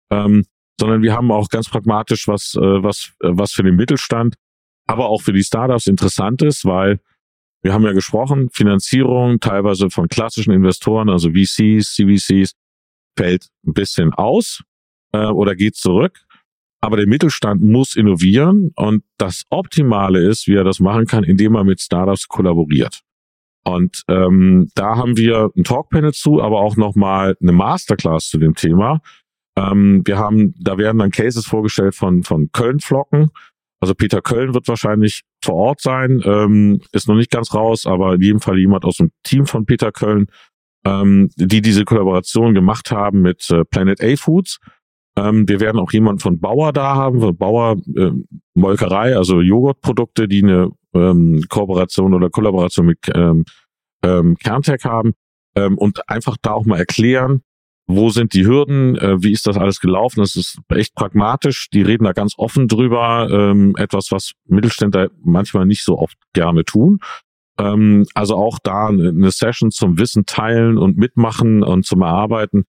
ähm, sondern wir haben auch ganz pragmatisch was, äh, was, äh, was für den Mittelstand, aber auch für die Startups interessant ist, weil wir haben ja gesprochen, Finanzierung teilweise von klassischen Investoren, also VCs, CVCs, fällt ein bisschen aus äh, oder geht zurück. Aber der Mittelstand muss innovieren und das Optimale ist, wie er das machen kann, indem er mit Startups kollaboriert. Und ähm, da haben wir ein Talkpanel zu, aber auch nochmal eine Masterclass zu dem Thema. Ähm, wir haben, da werden dann Cases vorgestellt von, von Köln-Flocken. Also Peter Köln wird wahrscheinlich vor Ort sein, ähm, ist noch nicht ganz raus, aber in jedem Fall jemand aus dem Team von Peter Köln, ähm, die diese Kollaboration gemacht haben mit äh, Planet A Foods. Ähm, wir werden auch jemanden von Bauer da haben, von Bauer äh, Molkerei, also Joghurtprodukte, die eine ähm, Kooperation oder Kollaboration mit ähm, ähm, Kerntech haben ähm, und einfach da auch mal erklären, wo sind die Hürden, äh, wie ist das alles gelaufen. Das ist echt pragmatisch. Die reden da ganz offen drüber. Ähm, etwas, was Mittelständler manchmal nicht so oft gerne tun. Ähm, also auch da eine Session zum Wissen teilen und mitmachen und zum Erarbeiten.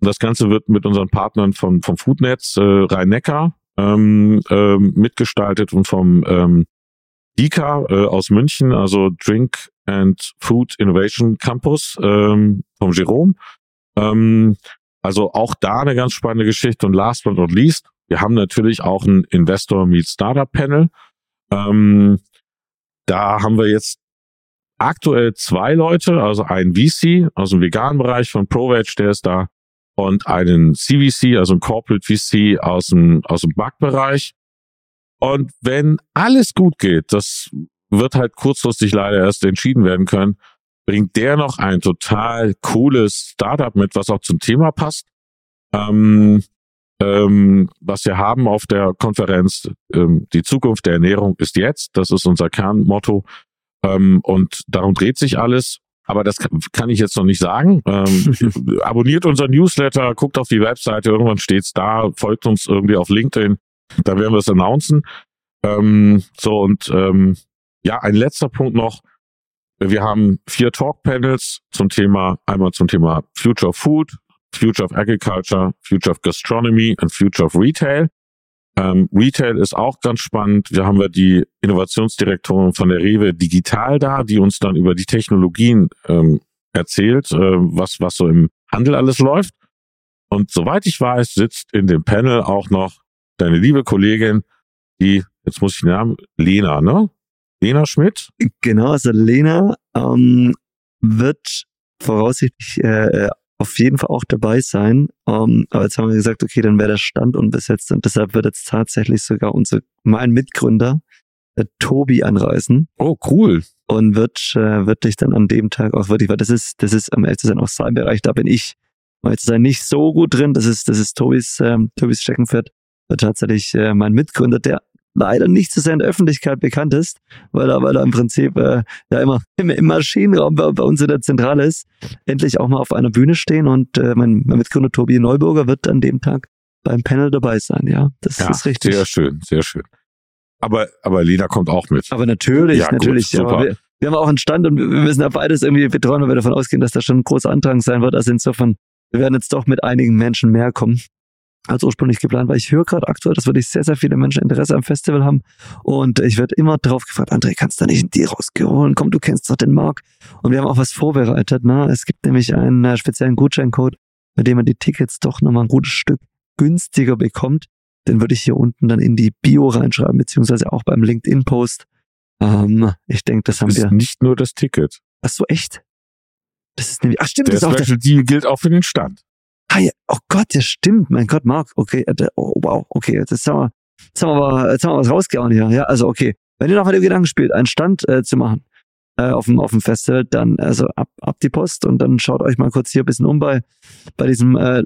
Das Ganze wird mit unseren Partnern von, vom Foodnetz äh, Rhein-Neckar ähm, äh, mitgestaltet und vom ähm, DICA äh, aus München, also Drink and Food Innovation Campus ähm, vom Jerome. Ähm, also auch da eine ganz spannende Geschichte. Und last but not least, wir haben natürlich auch ein Investor Meet Startup Panel. Ähm, da haben wir jetzt aktuell zwei Leute, also ein VC aus dem veganen Bereich von ProVeg, der ist da und einen CVC, also ein Corporate VC aus dem, aus dem Bug-Bereich. Und wenn alles gut geht, das wird halt kurzfristig leider erst entschieden werden können, bringt der noch ein total cooles Startup mit, was auch zum Thema passt. Ähm, ähm, was wir haben auf der Konferenz, ähm, die Zukunft der Ernährung ist jetzt, das ist unser Kernmotto. Ähm, und darum dreht sich alles. Aber das kann, kann ich jetzt noch nicht sagen. Ähm, [LAUGHS] abonniert unseren Newsletter, guckt auf die Webseite, irgendwann steht's da, folgt uns irgendwie auf LinkedIn, da werden wir es announcen. Ähm, so und ähm, ja, ein letzter Punkt noch. Wir haben vier Talk-Panels zum Thema, einmal zum Thema Future of Food, Future of Agriculture, Future of Gastronomy und Future of Retail. Ähm, Retail ist auch ganz spannend. Wir haben ja die Innovationsdirektorin von der Rewe Digital da, die uns dann über die Technologien ähm, erzählt, äh, was, was so im Handel alles läuft. Und soweit ich weiß, sitzt in dem Panel auch noch deine liebe Kollegin, die, jetzt muss ich den Namen, Lena, ne? Lena Schmidt? Genau, also Lena ähm, wird voraussichtlich äh, auf jeden Fall auch dabei sein. Um, ähm, aber jetzt haben wir gesagt, okay, dann wäre der Stand unbesetzt und deshalb wird jetzt tatsächlich sogar unser, mein Mitgründer, der Tobi, anreisen. Oh, cool. Und wird äh, wirklich dann an dem Tag auch wirklich, weil das ist, das ist am zu sein auch sein Bereich, da bin ich, um zu sein, nicht so gut drin. Das ist, das ist Tobis, ähm, Tobis Steckenpferd. Wird tatsächlich äh, mein Mitgründer, der leider nicht so sehr in der Öffentlichkeit bekannt ist, weil er, weil er im Prinzip äh, ja immer im, im Maschinenraum bei, bei, uns in der Zentrale ist, endlich auch mal auf einer Bühne stehen und äh, mein, mein Mitgründer Tobi Neuburger wird an dem Tag beim Panel dabei sein, ja. Das ja, ist richtig. Sehr schön, sehr schön. Aber, aber Lena kommt auch mit. Aber natürlich, ja, natürlich. Gut, ja, wir, wir, haben auch einen Stand und wir müssen ja beides irgendwie betreuen, weil wir davon ausgehen, dass da schon ein großer Antrag sein wird. Also insofern, wir werden jetzt doch mit einigen Menschen mehr kommen als ursprünglich geplant, weil ich höre gerade aktuell, dass wirklich sehr, sehr viele Menschen Interesse am Festival haben. Und ich werde immer drauf gefragt, André, kannst du nicht ein Deal rausgeholen? Komm, du kennst doch den Marc. Und wir haben auch was vorbereitet. Ne? Es gibt nämlich einen äh, speziellen Gutscheincode, mit dem man die Tickets doch nochmal ein gutes Stück günstiger bekommt. Den würde ich hier unten dann in die Bio reinschreiben, beziehungsweise auch beim LinkedIn-Post. Ähm, ich denke, das haben das wir. Ist nicht nur das Ticket. Ach so, echt? Das ist nämlich, ach stimmt, der das ist auch der Deal gilt auch für den Stand. Ah ja, oh Gott, ja stimmt, mein Gott, Marc, okay, äh, oh, wow, okay, jetzt haben wir, jetzt haben wir, jetzt haben wir was rausgehauen hier, ja, also okay. Wenn ihr noch mal den Gedanken spielt, einen Stand äh, zu machen, äh, auf dem auf dem Festival, dann also ab, ab die Post und dann schaut euch mal kurz hier ein bisschen um bei bei diesem äh,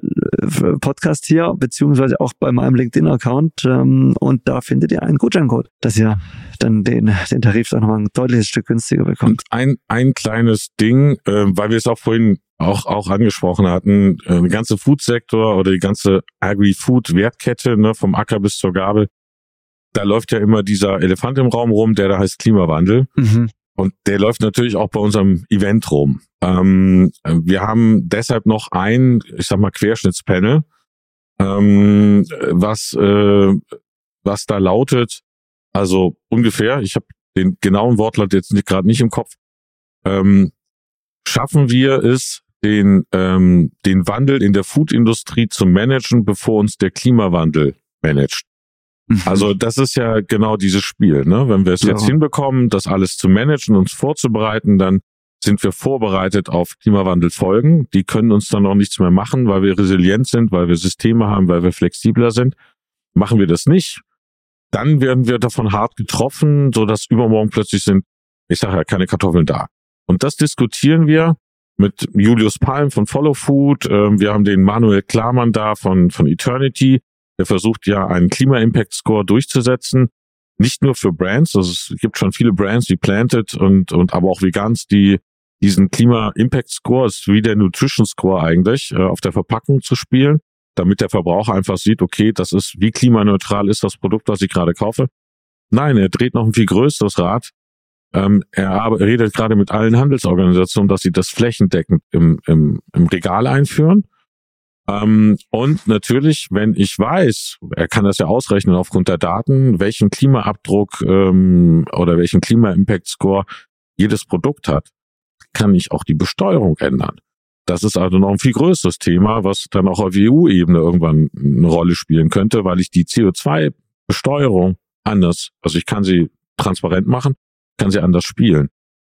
Podcast hier beziehungsweise auch bei meinem LinkedIn-Account ähm, und da findet ihr einen Gutscheincode, dass ihr dann den den Tarif dann nochmal ein deutliches Stück günstiger bekommt. Und ein ein kleines Ding, äh, weil wir es auch vorhin auch, auch angesprochen hatten, äh, der ganze Food-Sektor oder die ganze Agri-Food-Wertkette ne, vom Acker bis zur Gabel, da läuft ja immer dieser Elefant im Raum rum, der da heißt Klimawandel. Mhm. Und der läuft natürlich auch bei unserem Event rum. Ähm, wir haben deshalb noch ein, ich sag mal, Querschnittspanel, ähm, was, äh, was da lautet, also ungefähr, ich habe den genauen Wortlaut jetzt gerade nicht im Kopf, ähm, schaffen wir es, den, ähm, den Wandel in der Foodindustrie zu managen, bevor uns der Klimawandel managt. Mhm. Also das ist ja genau dieses Spiel. Ne? Wenn wir es ja. jetzt hinbekommen, das alles zu managen, uns vorzubereiten, dann sind wir vorbereitet auf Klimawandelfolgen. Die können uns dann auch nichts mehr machen, weil wir resilient sind, weil wir Systeme haben, weil wir flexibler sind. Machen wir das nicht, dann werden wir davon hart getroffen, so dass übermorgen plötzlich sind, ich sage ja, keine Kartoffeln da. Und das diskutieren wir mit Julius Palm von Follow Food. Ähm, wir haben den Manuel Klarmann da von, von Eternity. Der versucht ja einen Klima-Impact-Score durchzusetzen. Nicht nur für Brands, also es gibt schon viele Brands wie Planted und, und aber auch Vegans, die diesen Klima-Impact-Score, ist wie der Nutrition-Score eigentlich, äh, auf der Verpackung zu spielen, damit der Verbraucher einfach sieht, okay, das ist, wie klimaneutral ist das Produkt, was ich gerade kaufe. Nein, er dreht noch ein viel größeres Rad. Ähm, er redet gerade mit allen Handelsorganisationen, dass sie das flächendeckend im, im, im Regal einführen. Ähm, und natürlich, wenn ich weiß, er kann das ja ausrechnen aufgrund der Daten, welchen Klimaabdruck ähm, oder welchen Klima-Impact-Score jedes Produkt hat, kann ich auch die Besteuerung ändern. Das ist also noch ein viel größeres Thema, was dann auch auf EU-Ebene irgendwann eine Rolle spielen könnte, weil ich die CO2-Besteuerung anders, also ich kann sie transparent machen, kann sie anders spielen.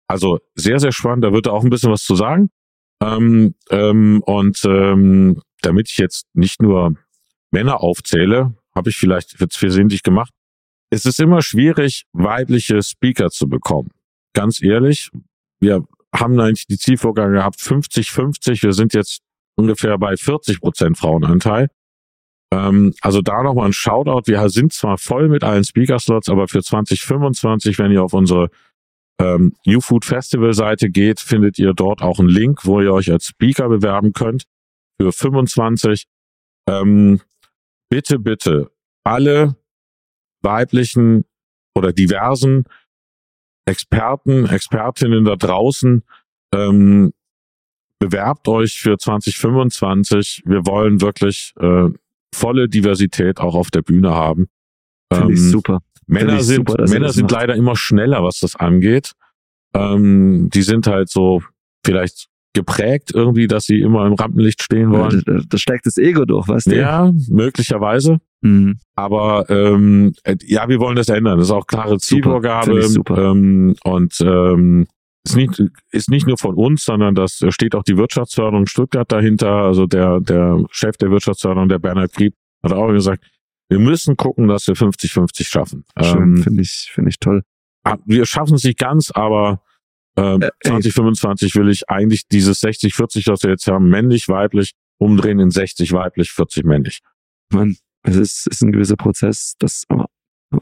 Also sehr, sehr spannend, da wird er auch ein bisschen was zu sagen. Ähm, ähm, und ähm, damit ich jetzt nicht nur Männer aufzähle, habe ich vielleicht jetzt versehentlich gemacht. Es ist immer schwierig, weibliche Speaker zu bekommen. Ganz ehrlich, wir haben eigentlich die Zielvorgabe gehabt 50-50. Wir sind jetzt ungefähr bei 40 Prozent Frauenanteil. Ähm, also da nochmal ein Shoutout. Wir sind zwar voll mit allen Speaker-Slots, aber für 2025, wenn ihr auf unsere ähm, Food Festival Seite geht, findet ihr dort auch einen Link, wo ihr euch als Speaker bewerben könnt für 25. Ähm, bitte, bitte alle weiblichen oder diversen Experten, Expertinnen da draußen, ähm, bewerbt euch für 2025. Wir wollen wirklich äh, volle Diversität auch auf der Bühne haben. Finde ähm, ich super. Männer ich sind, super, Männer sind leider immer schneller, was das angeht. Ähm, die sind halt so vielleicht geprägt irgendwie, dass sie immer im Rampenlicht stehen wollen. Ja, das steckt das Ego durch, weißt du? Ja, möglicherweise. Mhm. Aber ähm, äh, ja, wir wollen das ändern. Das ist auch klare Zielvorgabe. Ähm, und ähm, ist nicht, ist nicht nur von uns, sondern das steht auch die Wirtschaftsförderung Stuttgart dahinter. Also der, der Chef der Wirtschaftsförderung, der Bernhard Krieb, hat auch gesagt, wir müssen gucken, dass wir 50-50 schaffen. Schön, ähm, finde ich, finde ich toll. Ah, wir schaffen es nicht ganz, aber ähm, äh, 2025 will ich eigentlich dieses 60-40, was wir jetzt haben, männlich, weiblich, umdrehen in 60 weiblich, 40 männlich. Man, es ist, ist ein gewisser Prozess, das am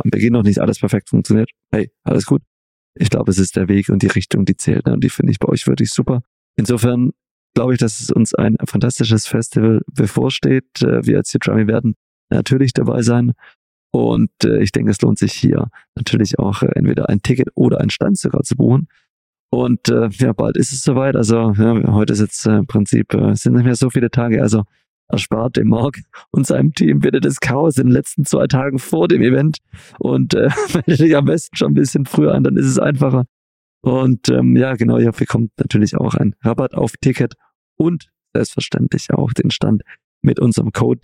Beginn noch nicht alles perfekt funktioniert. Hey, alles gut. Ich glaube, es ist der Weg und die Richtung, die zählt. Ne? Und die finde ich bei euch wirklich super. Insofern glaube ich, dass es uns ein fantastisches Festival bevorsteht. Äh, wir als Drummy werden natürlich dabei sein. Und äh, ich denke, es lohnt sich hier natürlich auch entweder ein Ticket oder ein Stand sogar zu buchen. Und äh, ja, bald ist es soweit. Also ja, heute ist jetzt äh, im Prinzip, äh, sind nicht mehr so viele Tage. Also erspart dem Mark [LAUGHS] und seinem Team bitte das Chaos in den letzten zwei Tagen vor dem Event und äh, [LAUGHS] melde dich am besten schon ein bisschen früher an, dann ist es einfacher. Und ähm, ja, genau, ihr bekommt natürlich auch ein Rabatt auf Ticket und selbstverständlich auch den Stand mit unserem Code,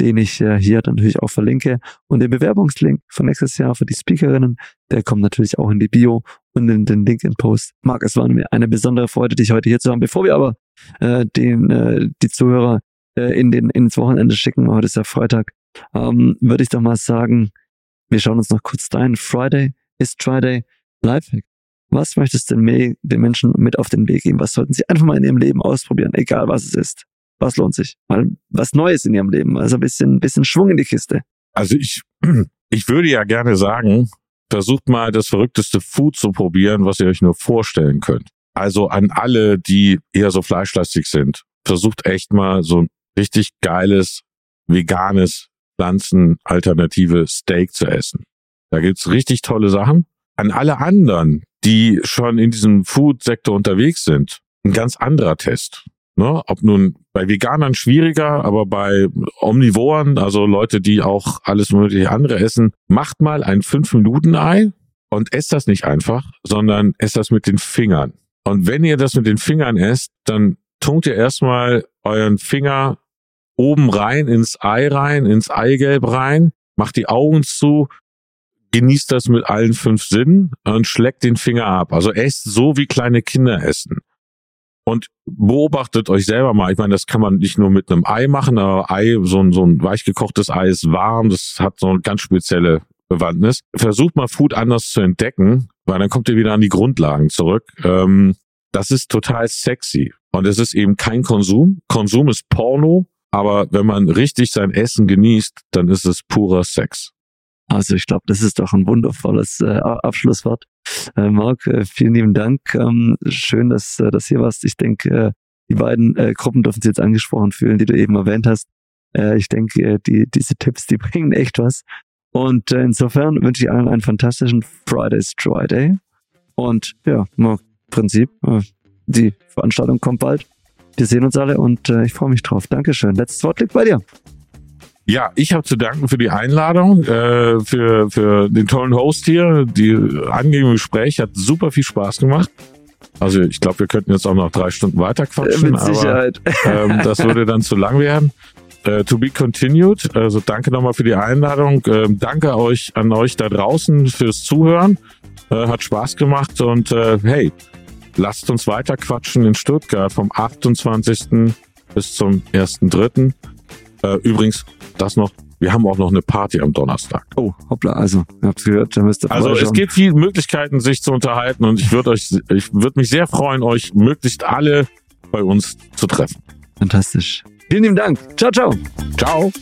den ich äh, hier natürlich auch verlinke. Und den Bewerbungslink von nächstes Jahr für die Speakerinnen, der kommt natürlich auch in die Bio und in den LinkedIn-Post. Marc, es war mir eine besondere Freude, dich heute hier zu haben. Bevor wir aber äh, den, äh, die Zuhörer äh, in den, ins Wochenende schicken, heute ist ja Freitag, ähm, würde ich doch mal sagen, wir schauen uns noch kurz dein Friday ist Friday Lifehack was möchtest du den Menschen mit auf den Weg geben? Was sollten sie einfach mal in ihrem Leben ausprobieren, egal was es ist? Was lohnt sich? Mal was Neues in ihrem Leben, also ein bisschen, bisschen Schwung in die Kiste. Also ich, [CLEARS THROAT] ich würde ja gerne sagen, versucht mal das verrückteste Food zu probieren, was ihr euch nur vorstellen könnt. Also an alle, die eher so fleischlastig sind, versucht echt mal so ein richtig geiles, veganes, pflanzenalternative Steak zu essen. Da gibt's richtig tolle Sachen. An alle anderen, die schon in diesem Food-Sektor unterwegs sind, ein ganz anderer Test. Ne? Ob nun bei Veganern schwieriger, aber bei Omnivoren, also Leute, die auch alles mögliche andere essen, macht mal ein 5-Minuten-Ei und esst das nicht einfach, sondern esst das mit den Fingern. Und wenn ihr das mit den Fingern esst, dann tunkt ihr erstmal euren Finger oben rein ins Ei rein, ins Eigelb rein, macht die Augen zu genießt das mit allen fünf Sinnen und schlägt den Finger ab. Also esst so wie kleine Kinder essen. Und beobachtet euch selber mal. Ich meine, das kann man nicht nur mit einem Ei machen, aber Ei, so ein, so ein weich gekochtes Ei ist warm, das hat so eine ganz spezielle Bewandtnis. Versucht mal Food anders zu entdecken, weil dann kommt ihr wieder an die Grundlagen zurück. Ähm, das ist total sexy. Und es ist eben kein Konsum. Konsum ist Porno, aber wenn man richtig sein Essen genießt, dann ist es purer Sex. Also ich glaube, das ist doch ein wundervolles äh, Abschlusswort. Äh, Marc, äh, vielen lieben Dank. Ähm, schön, dass äh, das hier warst. Ich denke, äh, die beiden äh, Gruppen dürfen sich jetzt angesprochen fühlen, die du eben erwähnt hast. Äh, ich denke, äh, die, diese Tipps, die [LAUGHS] bringen echt was. Und äh, insofern wünsche ich allen einen fantastischen Fridays Friday. Und ja, im Prinzip, äh, die Veranstaltung kommt bald. Wir sehen uns alle und äh, ich freue mich drauf. Dankeschön. Letztes Wort liegt bei dir. Ja, ich habe zu danken für die Einladung, äh, für, für den tollen Host hier. Die angenehme Gespräch hat super viel Spaß gemacht. Also ich glaube, wir könnten jetzt auch noch drei Stunden weiter quatschen, Mit Sicherheit. aber ähm, das würde dann zu lang werden. Äh, to be continued. Also danke nochmal für die Einladung. Ähm, danke euch an euch da draußen fürs Zuhören. Äh, hat Spaß gemacht und äh, hey, lasst uns weiter quatschen in Stuttgart vom 28. bis zum 1.3. Äh, übrigens, das noch, wir haben auch noch eine Party am Donnerstag. Oh, hoppla, also, ihr habt gehört, da müsst ihr Also es gibt viele Möglichkeiten, sich zu unterhalten und ich würde euch, ich würde mich sehr freuen, euch möglichst alle bei uns zu treffen. Fantastisch. Vielen lieben Dank. Ciao, ciao. Ciao.